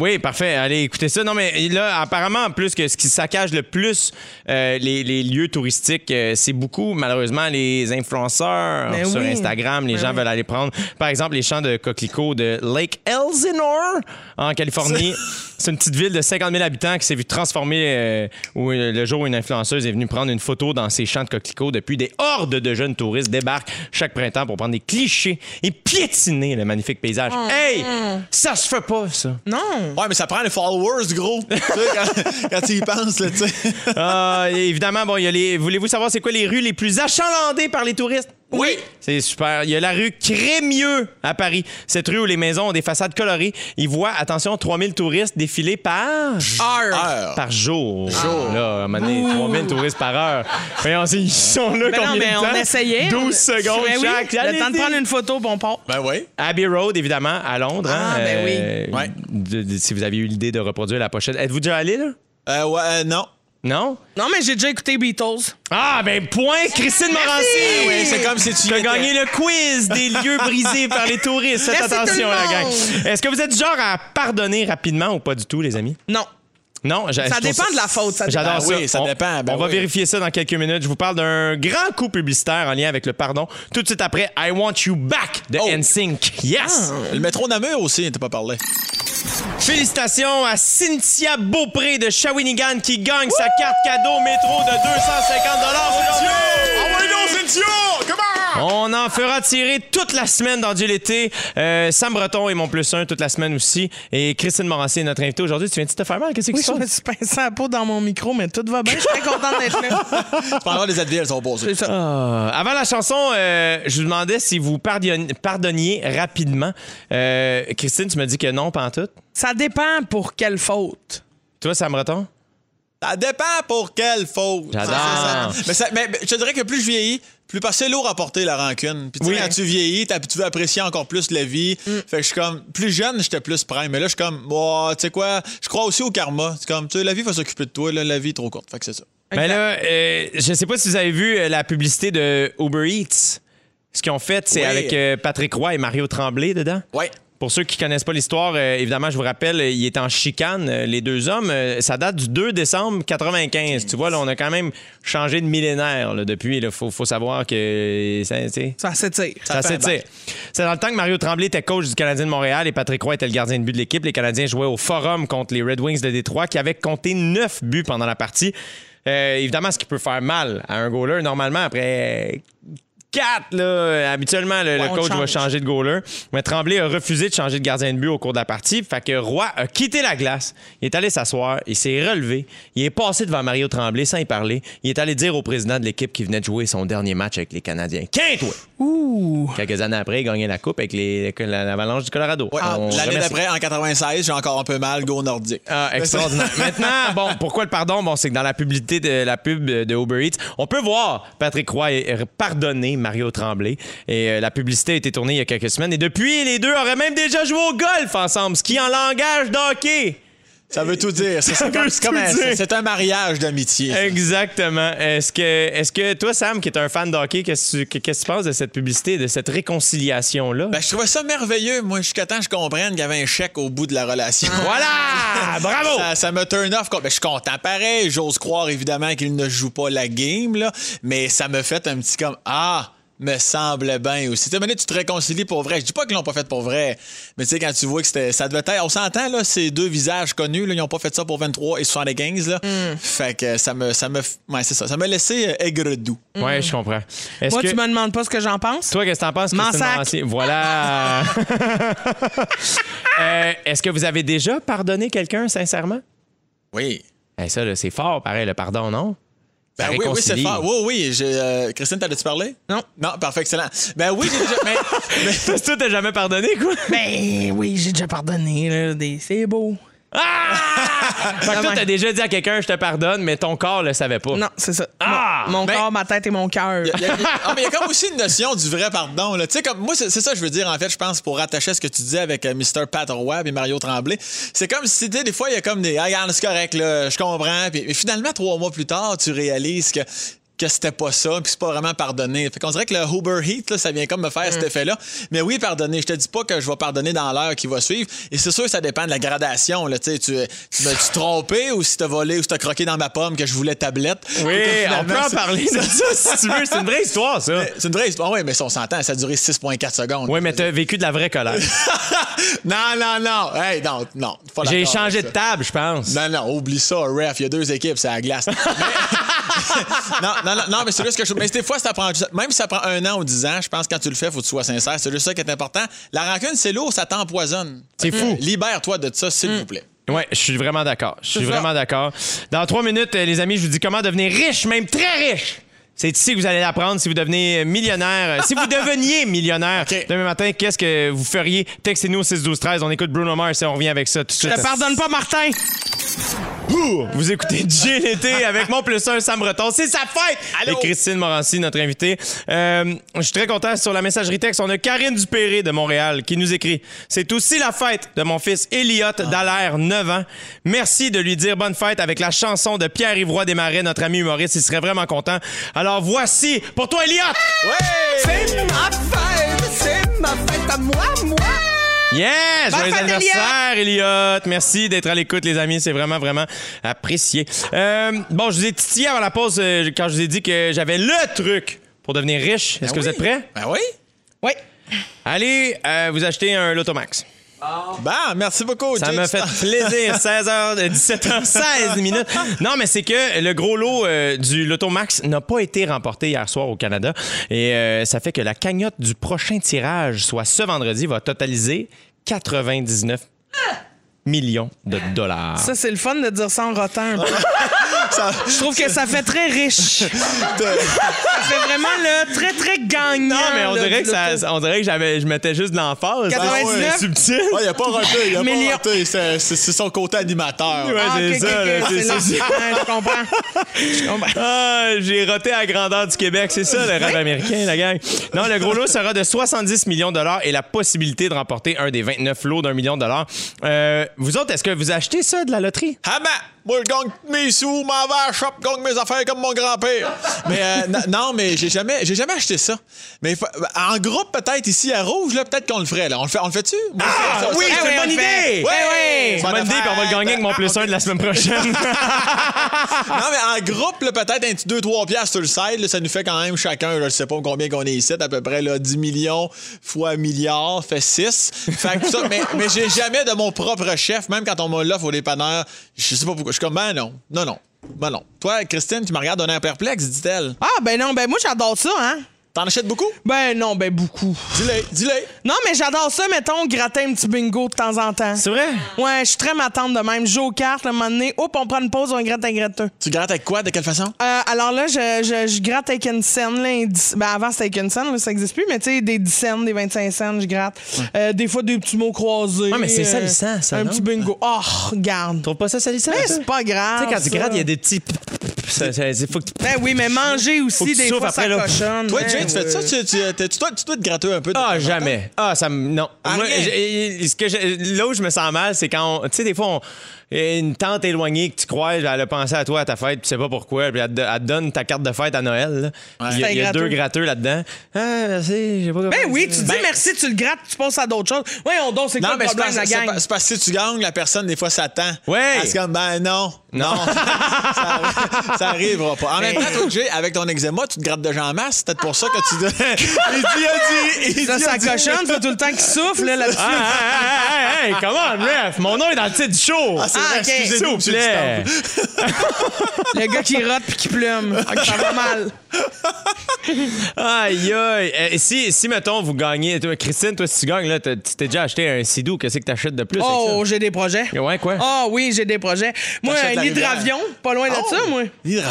S1: Oui, parfait. Allez, écoutez ça. Non, mais là, apparemment, en plus, que ce qui saccage le plus euh, les, les lieux touristiques, euh, c'est beaucoup, malheureusement, les influenceurs
S3: Ben
S1: sur
S3: oui.
S1: Instagram. Les
S3: Ben
S1: gens
S3: oui.
S1: veulent aller prendre, par exemple, les champs de coquelicots de Lake Elsinore, en Californie. C'est une petite ville de 50 000 habitants qui s'est vue transformer euh, où, le jour où une influenceuse est venue prendre une photo dans ces champs de coquelicots. Depuis, des hordes de jeunes touristes débarquent chaque printemps pour prendre des clichés et piétiner le magnifique paysage.
S3: Oh.
S1: Hey! Ça se fait pas, ça.
S3: Non.
S2: Ouais, mais ça prend les followers, gros. quand, quand tu y penses, là, tu sais.
S1: Ah, évidemment, bon, il y a les. Voulez-vous savoir c'est quoi les rues les plus achalandées par les touristes?
S2: Oui.
S1: C'est super. Il y a la rue Crémieux à Paris. Cette rue où les maisons ont des façades colorées. Ils voient, attention, 3000 touristes défiler par.
S3: Heure.
S2: Heure.
S1: Par jour. Là, à un moment donné, 3000 touristes par heure. Voyons, ils sont là
S3: Ben non,
S1: combien
S3: mais
S1: de
S3: on
S1: temps?
S3: essayait.
S1: 12
S3: on-
S1: secondes
S3: Ben oui,
S1: chaque.
S3: Le temps de prendre une photo, bon part.
S2: Ben oui.
S1: Abbey Road, évidemment, à Londres. hein,
S3: Ah, ben oui.
S2: Ouais.
S1: de- de- si vous aviez eu l'idée de reproduire la pochette. Êtes-vous déjà allé, là?
S2: Euh, ouais, euh, non.
S1: Non?
S3: Non, mais j'ai déjà écouté Beatles.
S1: Ah, ben point, Christine Morancy!
S2: Ah oui, c'est comme si tu
S1: as gagné le quiz des lieux brisés par les touristes. Faites attention, la gang. Est-ce que vous êtes du genre à pardonner rapidement ou pas du tout, les amis?
S3: Non.
S1: Non,
S3: Ça dépend de la faute, ça dépend.
S1: J'adore
S2: Ben
S1: ça.
S2: oui, ça
S1: On-
S2: dépend, ben
S1: on va vérifier ça dans quelques minutes. Je vous parle d'un grand coup publicitaire en lien avec le pardon. Tout de suite après, I Want You Back de
S2: Oh.
S1: NSYNC. Yes!
S2: Le métro Namur aussi, t'as pas parlé.
S1: Félicitations à Cynthia Beaupré de Shawinigan qui gagne sa carte cadeau métro de 250 aujourd'hui.
S2: Ah ouais, non, Cynthia! Comment?
S1: On en fera tirer toute la semaine dans Dieu l'été. Euh, Sam Breton est mon plus un toute la semaine aussi. Et Christine Morancy est notre invitée aujourd'hui. Tu viens de te faire mal? Qu'est-ce qui
S3: Oui,
S1: se
S3: je me
S1: passe?
S3: suis pincé la peau dans mon micro, mais tout va bien. Je suis très contente d'être là.
S2: Pendant les Advil, elles sont posées.
S3: C'est ça.
S1: Ah, avant la chanson, euh, je vous demandais si vous pardonniez, pardonniez rapidement. Euh, Christine, tu me dis que non, pas en tout.
S3: Ça dépend pour quelle faute.
S1: Toi, Sam Breton?
S2: Ça dépend pour quelle faute.
S1: J'adore.
S2: Mais, ça- mais- mais je te dirais que plus je vieillis, plus parce que c'est lourd à porter la rancune. Puis tu sais,
S1: Oui.
S2: quand tu vieillis, tu veux apprécier encore plus la vie. Fait que je suis comme, plus jeune, j'étais plus prime. Mais là, je suis comme, oh, tu sais quoi, je crois aussi au karma. C'est comme, tu sais, la vie va s'occuper de toi, là, la vie est trop courte. Fait que c'est ça.
S1: Ben là, euh, je sais pas si vous avez vu euh, la publicité de Uber Eats. Ce qu'ils ont fait, c'est
S2: Oui.
S1: avec euh, Patrick Roy et Mario Tremblay dedans.
S2: Ouais.
S1: Pour ceux qui connaissent pas l'histoire, euh, évidemment, je vous rappelle, il est en chicane, euh, les deux hommes. Euh, ça date du 2 décembre 95. Tu vois, là, on a quand même changé de millénaire là, depuis. Il faut, faut savoir que... ça,
S3: Ça s'étire.
S1: ça s'étire. C'est dans le temps que Mario Tremblay était coach du Canadien de Montréal et Patrick Roy était le gardien de but de l'équipe. Les Canadiens jouaient au Forum contre les Red Wings de Détroit qui avaient compté neuf buts pendant la partie. Euh, évidemment, ce qui peut faire mal à un goaler, normalement, après 4, là, habituellement, le,
S3: Ouais,
S1: coach va
S3: change.
S1: changer de goaler. Mais Tremblay a refusé de changer de gardien de but au cours de la partie. Fait que Roy a quitté la glace. Il est allé s'asseoir. Il s'est relevé. Il est passé devant Mario Tremblay sans y parler. Il est allé dire au président de l'équipe qui venait de jouer son dernier match avec les Canadiens. Quinte!
S3: Ouh.
S1: Quelques années après, il gagnait la coupe avec les, la- l'Avalanche du Colorado.
S2: Ouais. L'année d'après, en 96, j'ai encore un peu mal, go nordique.
S1: Ah, extraordinaire. Maintenant, bon, pourquoi le pardon? Bon, c'est que dans la publicité de la pub de Uber Eats, on peut voir Patrick Roy pardonner Mario Tremblay. Et euh, la publicité a été tournée il y a quelques semaines. Et depuis, les deux auraient même déjà joué au golf ensemble, ce qui en langage d'hockey.
S2: Ça veut tout dire. C'est, comme- c'est un,
S1: dire.
S2: c'est- c'est un mariage d'amitié.
S1: Exactement. Est-ce que, est-ce que toi, Sam, qui est un fan d'hockey, qu'est-ce que tu qu'est-ce que tu penses de cette publicité, de cette réconciliation-là?
S2: Ben, je trouvais ça merveilleux, moi, jusqu'à temps que je comprenne qu'il y avait un chèque au bout de la relation.
S1: voilà! bravo!
S2: Ça, ça me turn off. Ben, je suis content pareil. J'ose croire évidemment qu'il ne joue pas la game, là, mais ça me fait un petit comme Ah! Me semble bien aussi. Tu sais, tu te réconcilies pour vrai. Je dis pas qu'ils l'ont pas fait pour vrai, mais tu sais, quand tu vois que c'était, ça devait être. On s'entend, là, ces deux visages connus, là, ils ont pas fait ça pour 23 et 75, là.
S3: Hmm.
S2: Fait que ça me. Ça me ouais, c'est ça. Ça m'a laissé euh, aigre doux.
S1: Ouais, je comprends. Est-ce
S3: Moi,
S1: que...
S3: tu me demandes pas ce que j'en pense?
S1: Toi, qu'est-ce que t'en penses, Christine? Voilà. Euh, Est-ce que vous avez déjà pardonné quelqu'un, sincèrement?
S2: Oui.
S1: Eh, ça, là, c'est fort, pareil, le pardon, non?
S2: Ben oui, oui, c'est fort. Oui, oui. j'ai, euh, Christine, t'allais-tu parler?
S3: Non.
S2: Non, parfait, excellent. Ben oui, j'ai déjà. mais, mais-
S1: Parce que toi, t'as jamais pardonné, quoi?
S3: Ben oui, j'ai déjà pardonné. Là, des... C'est beau.
S1: Ah! fait que toi, t'as déjà dit à quelqu'un, je te pardonne, mais ton corps le savait pas.
S3: Non, c'est ça.
S1: Ah!
S3: Mon, mon
S2: Ben-
S3: corps, ma tête et mon cœur.
S2: Ah, mais il y a comme aussi une notion du vrai pardon. là. Tu sais, comme moi, c'est ça que je veux dire, en fait, je pense, pour rattacher à ce que tu disais avec euh, Mr. Pat Roy et Mario Tremblay. C'est comme si, tu sais, des fois, il y a comme des. Ah, regarde, c'est correct, là, je comprends. Puis, mais finalement, trois mois plus tard, tu réalises que que c'était pas ça, puis c'est pas vraiment pardonné. Fait qu'on dirait que le Uber Heat, là, ça vient comme me faire cet effet-là. Mais oui, pardonner. Je te dis pas que je vais pardonner dans l'heure qui va suivre. Et c'est sûr que ça dépend de la gradation. Là. Tu tu tu m'as-tu trompé ou si t'as volé ou si t'as croqué dans ma pomme que je voulais tablette?
S1: Oui, on peut en parler de ça si tu veux. C'est une vraie histoire, ça.
S2: c'est une vraie histoire. Oui, mais si on s'entend, ça a duré 6,4 secondes.
S1: Oui, mais t'as vécu de la vraie colère.
S2: non, non, non. Hey, non, non.
S1: J'ai changé de table, je pense.
S2: Non, non, oublie ça, ref. Il y a deux équipes, c'est à la glace. Mais- non, non, non, non, mais c'est juste que je. Mais des fois, ça prend. Même si ça prend un an ou dix ans, je pense que quand tu le fais, il faut que tu sois sincère. C'est juste ça qui est important. La rancune, c'est lourd, ça t'empoisonne.
S1: C'est fou.
S2: Libère-toi de ça, s'il vous plaît.
S1: Ouais, je suis vraiment d'accord. Je suis vraiment d'accord. Dans trois minutes, euh, les amis, je vous dis comment devenir riche, même très riche. C'est ici que vous allez l'apprendre si vous devenez millionnaire. Euh, si vous deveniez millionnaire demain matin, qu'est-ce que vous feriez? Textez-nous au 6 12 13 On écoute Bruno Mars et on revient avec ça tout de
S3: Je
S1: suite.
S3: te pardonne pas, Martin.
S1: Ouh! Vous écoutez DJ l'été avec mon plus un Sam Breton. C'est sa fête!
S2: Allô?
S1: Et Christine Morancy, notre invitée. Euh, je suis très content. Sur la messagerie texte, on a Karine Dupéré de Montréal qui nous écrit C'est aussi la fête de mon fils Elliot Dallaire, 9 ans. Merci de lui dire bonne fête avec la chanson de Pierre-Yvroy Desmarais, notre ami humoriste. Il serait vraiment content. Alors voici pour toi, Elliot!
S2: Ouais!
S6: C'est ma fête, c'est ma fête à moi, moi.
S1: Yes! Joyeux anniversaire, Elliot! Merci d'être à l'écoute, les amis. C'est vraiment, vraiment apprécié. Euh, bon, je vous ai titillé avant la pause euh, quand je vous ai dit que j'avais le truc pour devenir riche. Est-ce
S2: Ben
S1: que vous êtes prêts?
S2: Ben oui.
S3: Oui.
S1: Allez, euh, vous achetez un Lotomax.
S2: Ben, merci beaucoup,
S1: Ça m'a fait plaisir. 16h, 17h16 minutes. Non, mais c'est que le gros lot euh, du Lotomax n'a pas été remporté hier soir au Canada. Et euh, ça fait que la cagnotte du prochain tirage, soit ce vendredi, va totaliser 99 millions de dollars.
S3: Ça, c'est le fun de dire ça en rotant un peu.
S2: Ça-
S3: Je trouve que ça fait très riche. ça fait vraiment le très, très gagnant.
S1: Non, mais on
S3: là,
S1: dirait que, ça, on dirait que j'avais, je mettais juste de l'emphase.
S3: 99?
S1: C'est subtil.
S2: Ouais, il a pas raté, il a
S3: Millions.
S2: pas raté. C'est c'est- c'est son côté animateur.
S1: Ouais,
S3: Ah,
S1: c'est ça,
S3: ok,
S1: là,
S3: ok,
S1: c'est
S3: c'est
S1: ça.
S3: là. Ouais, je comprends. Je comprends.
S1: Ah, j'ai roté à la grandeur du Québec. C'est ça, le rêve américain, la gang. Non, le gros lot sera de 70 millions de dollars et la possibilité de remporter un des 29 lots d'un million de dollars. Euh, vous autres, est-ce que vous achetez ça de la loterie?
S2: Ah ben, moi, je gagne mes sous, m'en vais à la shop, gagne mes affaires comme mon grand-père. Mais euh, non, mais j'ai jamais, j'ai jamais acheté ça. Mais fa- en groupe, peut-être ici à Rouge, là, peut-être qu'on le ferait. Là. On le fait, on le fait-tu?
S1: Ah, oui,
S2: ça-
S1: c'est
S3: oui,
S1: une
S3: on
S1: bonne idée!
S2: Ouais,
S3: ouais.
S1: C'est une bonne idée, puis on va le gagner avec mon plus un de la semaine prochaine.
S2: Non, mais en groupe, là, peut-être un petit 2-3 piastres sur le side, là, ça nous fait quand même chacun, je ne sais pas combien qu'on est ici, à peu près là, 10 millions fois milliard fait 6. Fait que ça, mais, mais j'ai jamais de mon propre chef, même quand on me l'offre au dépanneur, je sais pas pourquoi. Je suis comme, ben non, non, non. Ben non. Toi, Christine, tu me regardes d'un air perplexe, dit-elle.
S3: Ah, ben non, ben moi, j'adore ça, hein.
S2: T'en achètes beaucoup?
S3: Ben non, ben beaucoup.
S2: Dis-le, dis-le.
S3: Non, mais j'adore ça, mettons, gratter un petit bingo de temps en temps.
S1: C'est vrai?
S3: Ouais, je suis très ma tante de même. Je joue aux cartes, le moment donné, hop, on prend une pause, on gratte un gratteux.
S2: Tu grattes avec quoi? De quelle façon?
S3: Euh, alors là, je, je, je gratte avec une scène. Là, dix- ben avant, c'était avec une scène, là, ça n'existe plus, mais tu sais, des 10 cents, des 25 cents, je gratte. Euh, des fois, des petits mots croisés.
S1: Ouais, mais c'est
S3: euh,
S1: salissant, ça,
S3: Un
S1: non?
S3: petit bingo. Oh, regarde.
S1: Tu trouves pas ça salissant?
S3: Mais c'est pas grave.
S1: Tu sais, quand tu grattes, il y a des petits. Faut que tu-
S3: Ben oui, mais manger
S1: Faut
S3: aussi,
S1: que tu
S3: des fois,
S1: après,
S3: ça
S1: là.
S3: cochonne.
S2: Toi,
S3: Ben
S2: Jay, tu fais ça? Tu, tu, tu, tu dois, tu dois te gratter un peu. de
S1: Ah,
S2: temps en temps?
S1: jamais. Ah, ça me. Non.
S2: Ah,
S1: Moi,
S2: rien?
S1: j'ai- ce que j'ai- là où je me sens mal, c'est quand. on- Tu sais, des fois, on- une tante éloignée que tu croises, elle a pensé à toi à ta fête, tu sais pas pourquoi, puis elle te, elle te donne ta carte de fête à Noël. là. Il y a,
S3: C'est
S1: il y a
S3: un
S1: deux
S3: gratteux.
S1: là-dedans. Ah, merci, j'ai pas
S3: Ben oui, tu dis
S2: Ben-
S3: merci, tu le grattes, tu passes à d'autres choses. Ouais, on donc, c'est
S2: Non,
S3: quoi
S2: mais
S3: le problème, la gang?
S2: c'est parce que si tu gagnes, la personne, des fois, s'attend.
S1: Ouais.
S2: Elle se comme, ben non. Non. ça, ça arrivera pas. En même temps, toi, Jay, avec ton eczéma, tu te grattes de gens en masse. C'est peut-être pour ça que tu. il dit, il dit, il
S3: Ça,
S2: dit,
S3: ça
S2: dit-
S3: cochonne, faut tout le temps qu'il souffle là, là-dessus.
S1: Ah, hey, hey, hey, come on, ref! Mon nom est dans le titre du show!
S2: Ah, c'est
S3: Ah,
S2: vrai,
S3: ok.
S1: S'il vous plaît!
S3: Le gars qui rote puis qui plume. Ça va mal.
S1: Aïe, aïe! Euh, si, si, mettons, vous gagnez. toi, Christine, toi, si tu gagnes, là, tu t'es déjà acheté un Sidou. Qu'est-ce que t'achètes de plus?
S3: Oh, j'ai des projets.
S1: Ouais, quoi?
S3: Ah oui, j'ai des projets. Moi, un hydravion, pas loin de
S2: Oh.
S3: ça, moi.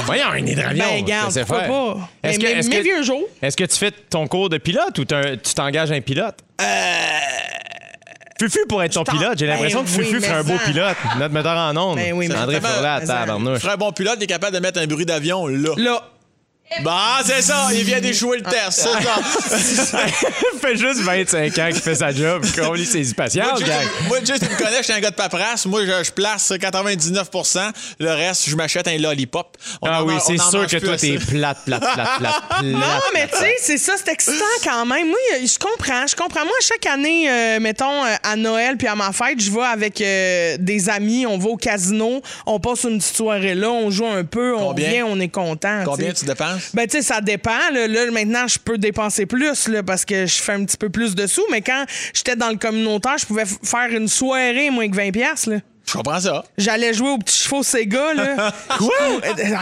S1: Voyons, un hydravion.
S3: Ben, garde,
S1: c'est
S3: pourquoi pas?
S1: Est-ce que, que-
S3: vieux jours.
S1: Est-ce que tu fais ton cours de pilote ou tu t'engages un pilote? Fufu pour être ton pilote. J'ai l'impression
S3: Ben
S1: que Fufu
S3: oui,
S1: ferait un beau pilote. Notre metteur en ondes.
S3: Ben oui, mais
S1: André. Furlat, tabarnouche.
S2: Ferait un bon pilote, il est capable de mettre un bruit d'avion là.
S3: Là.
S2: Bah, c'est ça, il vient d'échouer le test, c'est ça.
S1: fait juste 25 ans qu'il fait sa job. Qu'on lit ses
S2: tu- moi, Jay, tu me connais, je suis un gars de paperasse. Moi, je, je place 99% Le reste, je m'achète un lollipop. On
S1: Ah
S2: en
S1: oui, c'est sûr que toi, t'es plate, plate, plate, plate, plate.
S3: Non, mais tu sais, c'est ça, c'est excitant quand même. Moi, je comprends, je comprends. Moi, chaque année, euh, mettons, euh, à Noël puis à ma fête, je vais avec euh, des amis, on va au casino, on passe une petite soirée là, on joue un peu, on
S2: Combien?
S3: revient, on est content.
S2: Combien
S3: tu
S2: dépenses?
S3: Ben, tu sais, ça dépend. Là, maintenant, je peux dépenser plus là, parce que je fais un petit peu plus de sous. Mais quand j'étais dans le communautaire, je pouvais faire une soirée moins que 20$. piastres, Là.
S2: Je comprends ça.
S3: J'allais jouer aux petits chevaux Sega, là. Quoi?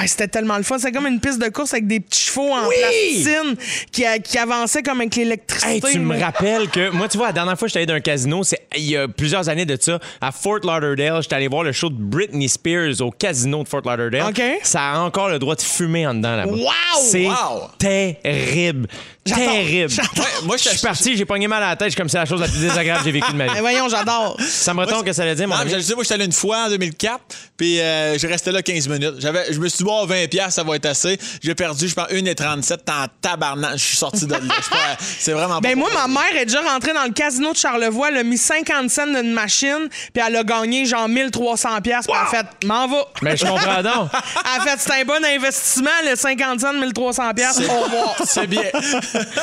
S3: C'était tellement le fun. C'est comme une piste de course avec des petits chevaux en plasticine qui, a- qui avançaient comme avec l'électricité.
S1: Hey, tu me rappelles que moi, tu vois, la dernière fois que j'étais allé dans un casino, c'est il y a plusieurs années de ça, à Fort Lauderdale, j'étais allé voir le show de Britney Spears au casino de Fort Lauderdale.
S3: OK.
S1: Ça a encore le droit de fumer en dedans là-bas.
S3: Wow!
S1: C'est
S2: Wow!
S1: terrible. Terrible.
S2: Ouais, moi,
S1: Je suis parti, j'ai pogné mal à la tête, comme c'est la chose la plus désagréable que j'ai vécue de ma
S3: Mais
S1: vie.
S3: voyons, j'adore.
S1: Ça me retombe que ça allait dire, mon
S2: Non,
S1: ami?
S2: mais je sais, moi, allé une fois en 2004, puis euh, j'ai resté là 15 minutes. J'avais, je me suis dit, bon, 20 pièces, ça va être assez. J'ai perdu, je pense, 1,37 en tabarnak. Je suis sorti de là. Je pas- C'est vraiment pas
S3: Ben moi, ma mère est déjà rentrée dans le casino de Charlevoix, elle a mis 50 cents d'une machine, puis elle a gagné genre 1300 pièces, puis elle a fait m'en va.
S1: Mais je comprends donc.
S3: Elle a fait c'est un bon investissement le 50 cents 1300 pièces. Au revoir.
S2: C'est bien.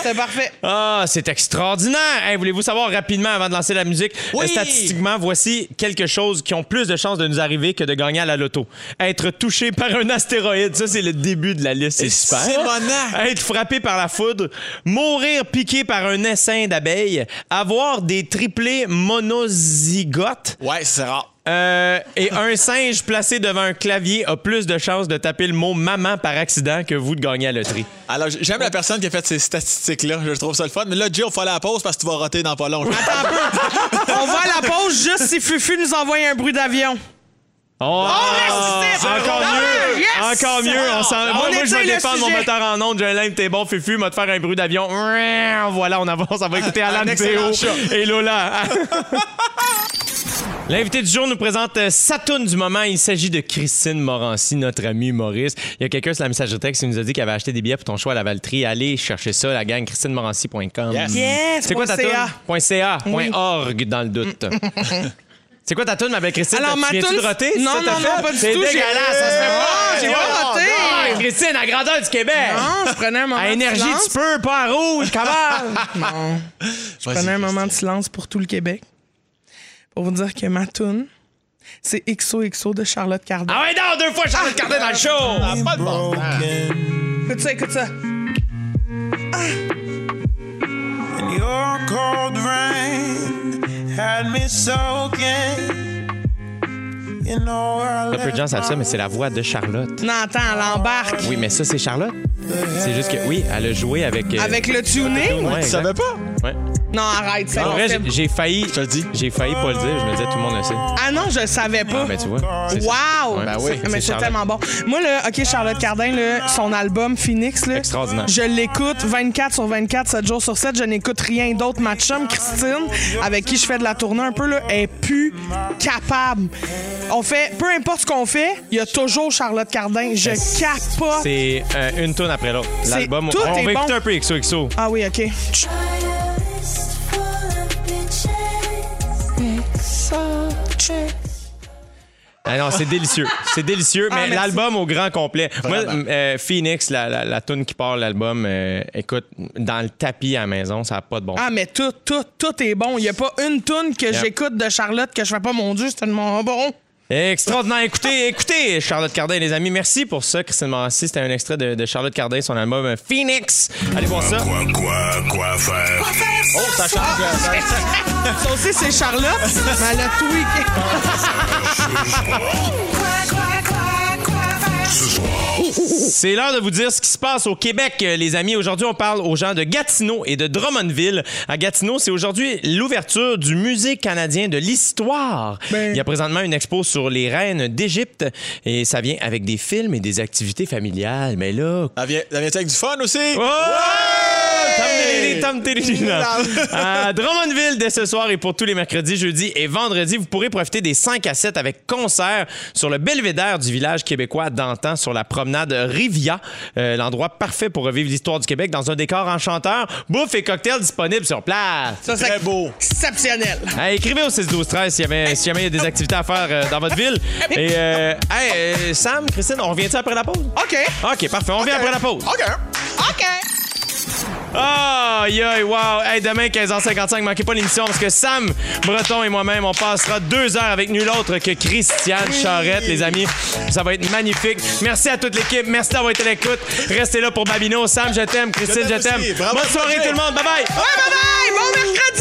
S3: C'est parfait.
S1: Ah, c'est extraordinaire! Hey, Voulez-vous savoir rapidement avant de lancer la musique?
S2: Oui.
S1: Euh, statistiquement, voici quelque chose qui ont plus de chances de nous arriver que de gagner à la loto. Être touché par un astéroïde, ça c'est le début de la liste, c'est super.
S2: Simonac.
S1: Être frappé par la foudre, mourir piqué par un essaim d'abeilles, avoir des triplés monozygotes.
S2: Ouais, c'est rare.
S1: Euh, et un singe placé devant un clavier a plus de chances de taper le mot maman par accident que vous de gagner à la loterie.
S2: Alors, j'aime la personne qui a fait ces statistiques-là. Je trouve ça le fun. Mais là, Jay, il faut aller à la pause parce que tu vas roter dans pas long.
S3: Attends un peu. On va à la pause juste si Fufu nous envoie un bruit d'avion.
S1: Oh,
S3: reste ici.
S1: encore
S3: Ah,
S1: mieux!
S3: yes!
S1: Encore mieux! On s'en-
S3: On
S1: moi, moi, je vais défendre mon moteur en onde. J'ai un t'es bon, Fufu, m'a te faire un bruit d'avion. Voilà, on avance. On va écouter Alan Théo et Lola. L'invité du jour nous présente euh, sa toune du moment. Il s'agit de Christine Morancy, notre amie humoriste. Il y a quelqu'un sur la messagerie texte qui nous a dit qu'il avait acheté des billets pour ton choix à la Valtrie. Allez chercher ça, la gang, christinemorancy.com.
S2: Yes.
S3: Yes,
S1: C'est quoi ta
S3: point
S1: toune?
S3: CA.
S1: Point .ca, point .org dans le doute. C'est quoi ta toune, ma belle Christine?
S3: Alors,
S1: Tu
S3: ma
S1: viens-tu
S3: toune-
S1: de roter?
S3: Non, non,
S1: fait?
S3: non, pas du
S1: C'est
S3: tout. J'ai-
S1: dégueulasse, ça se fait pas.
S3: Ah, j'ai pas roté.
S1: Christine, à grandeur du Québec.
S3: Non, je prenais un moment
S1: À
S3: de
S1: énergie,
S3: silence.
S1: tu peux, pas à rouge, comment?
S3: Non. Je prenais un moment de silence pour tout le Québec. Pour vous dire que ma toune, c'est XOXO de Charlotte Cardin.
S1: ah ouais, non, deux fois Charlotte Cardin dans le show.
S2: Ah, pas de bon.
S3: Écoute ça, écoute ça.
S7: And your cold rain had me soaking. You know I
S1: Peu de gens savent ça, mais c'est la voix de Charlotte.
S3: Non, attends, elle embarque.
S1: Oui, mais ça, c'est Charlotte? C'est juste que, oui, elle a joué avec... euh,
S3: Avec le tuning?
S1: Ouais,
S2: Tu
S1: exact.
S2: savais pas?
S1: Ouais.
S3: Non, arrête, c'est
S1: En vrai, j'ai- failli.
S2: Je te le dis.
S1: J'ai failli pas le dire. Je me disais, tout le monde le sait.
S3: Ah non, je le savais pas.
S1: Ah, ben, tu vois. c'est ça.
S3: Wow!
S1: Ouais,
S2: Ben oui.
S3: Mais
S1: c'est
S3: c'est
S1: Charlotte.
S3: tellement bon. Moi, là, OK, Charlotte Cardin, là, son album Phoenix, là,
S1: Extraordinaire.
S3: je l'écoute 24 sur 24, 7 jours sur 7. Je n'écoute rien d'autre. Ma chum, Christine, avec qui je fais de la tournée un peu, là, est plus capable. On fait, peu importe ce qu'on fait, il y a toujours Charlotte Cardin. Je capote.
S1: C'est euh, une tonne après l'autre. L'album, on
S3: est
S1: va
S3: bon.
S1: écouter un peu XOXO.
S3: Ah oui, OK. Chut.
S1: Ah non, c'est délicieux. C'est délicieux,
S3: Ah,
S1: mais l'album au grand complet.
S2: Vraiment.
S1: Moi, euh, Phoenix, la, la, la tune qui part l'album, euh, écoute, dans le tapis à la maison, ça n'a pas de bon.
S3: Ah, mais tout, tout, tout est bon. Il n'y a pas une toune que j'écoute de Charlotte que je fais pas, mon Dieu, c'est tellement bon.
S1: Extraordinaire. Écoutez, écoutez, Charlotte Cardin, les amis. Merci pour ça, Christine Morancy. C'était un extrait de, de Charlotte Cardin, son album Phoenix. Allez voir ça.
S5: Quoi, quoi, quoi faire?
S2: Oh, ça change. ça-
S3: Ça aussi, c'est Charlotte? mais Elle a tweaké.
S1: C'est l'heure de vous dire ce qui se passe au Québec, euh, les amis. Aujourd'hui, on parle aux gens de Gatineau et de Drummondville. À Gatineau, c'est aujourd'hui l'ouverture du Musée canadien de l'histoire.
S3: Ben.
S1: Il y a présentement une expo sur les reines d'Égypte et ça vient avec des films et des activités familiales. Mais là,
S2: Ça vient, ça vient avec du fun aussi?
S1: Tom Télé. À Drummondville, dès ce soir et pour tous les mercredis, jeudis et vendredis, vous pourrez profiter des 5 à 7 avec concert sur le belvédère du village québécois d'antan sur la promenade Rivia. Euh, L'endroit parfait pour revivre l'histoire du Québec dans un décor enchanteur. Bouffe et cocktails disponibles sur place.
S3: Ça, c'est
S2: Très beau.
S3: exceptionnel.
S1: Hey, écrivez au 6 12 13 si jamais si jamais il y a des activités à faire euh, dans votre ville. Et euh, hey, euh, Sam, Christine, on revient-tu après la pause?
S3: OK.
S1: OK, parfait. On revient après la pause.
S2: OK.
S3: OK.
S1: Aïe, aïe, wow! Hey, demain, 15h55, manquez pas l'émission parce que Sam Breton et moi-même, on passera deux heures avec nul autre que Christiane Charrette, les amis. Ça va être magnifique. Merci à toute l'équipe. Merci d'avoir été à l'écoute. Restez là pour Babino. Sam, je t'aime. Christine,
S2: Je t'aime
S1: Bonne soirée, tout le monde. Bye bye!
S3: Bye bye! Bon mercredi!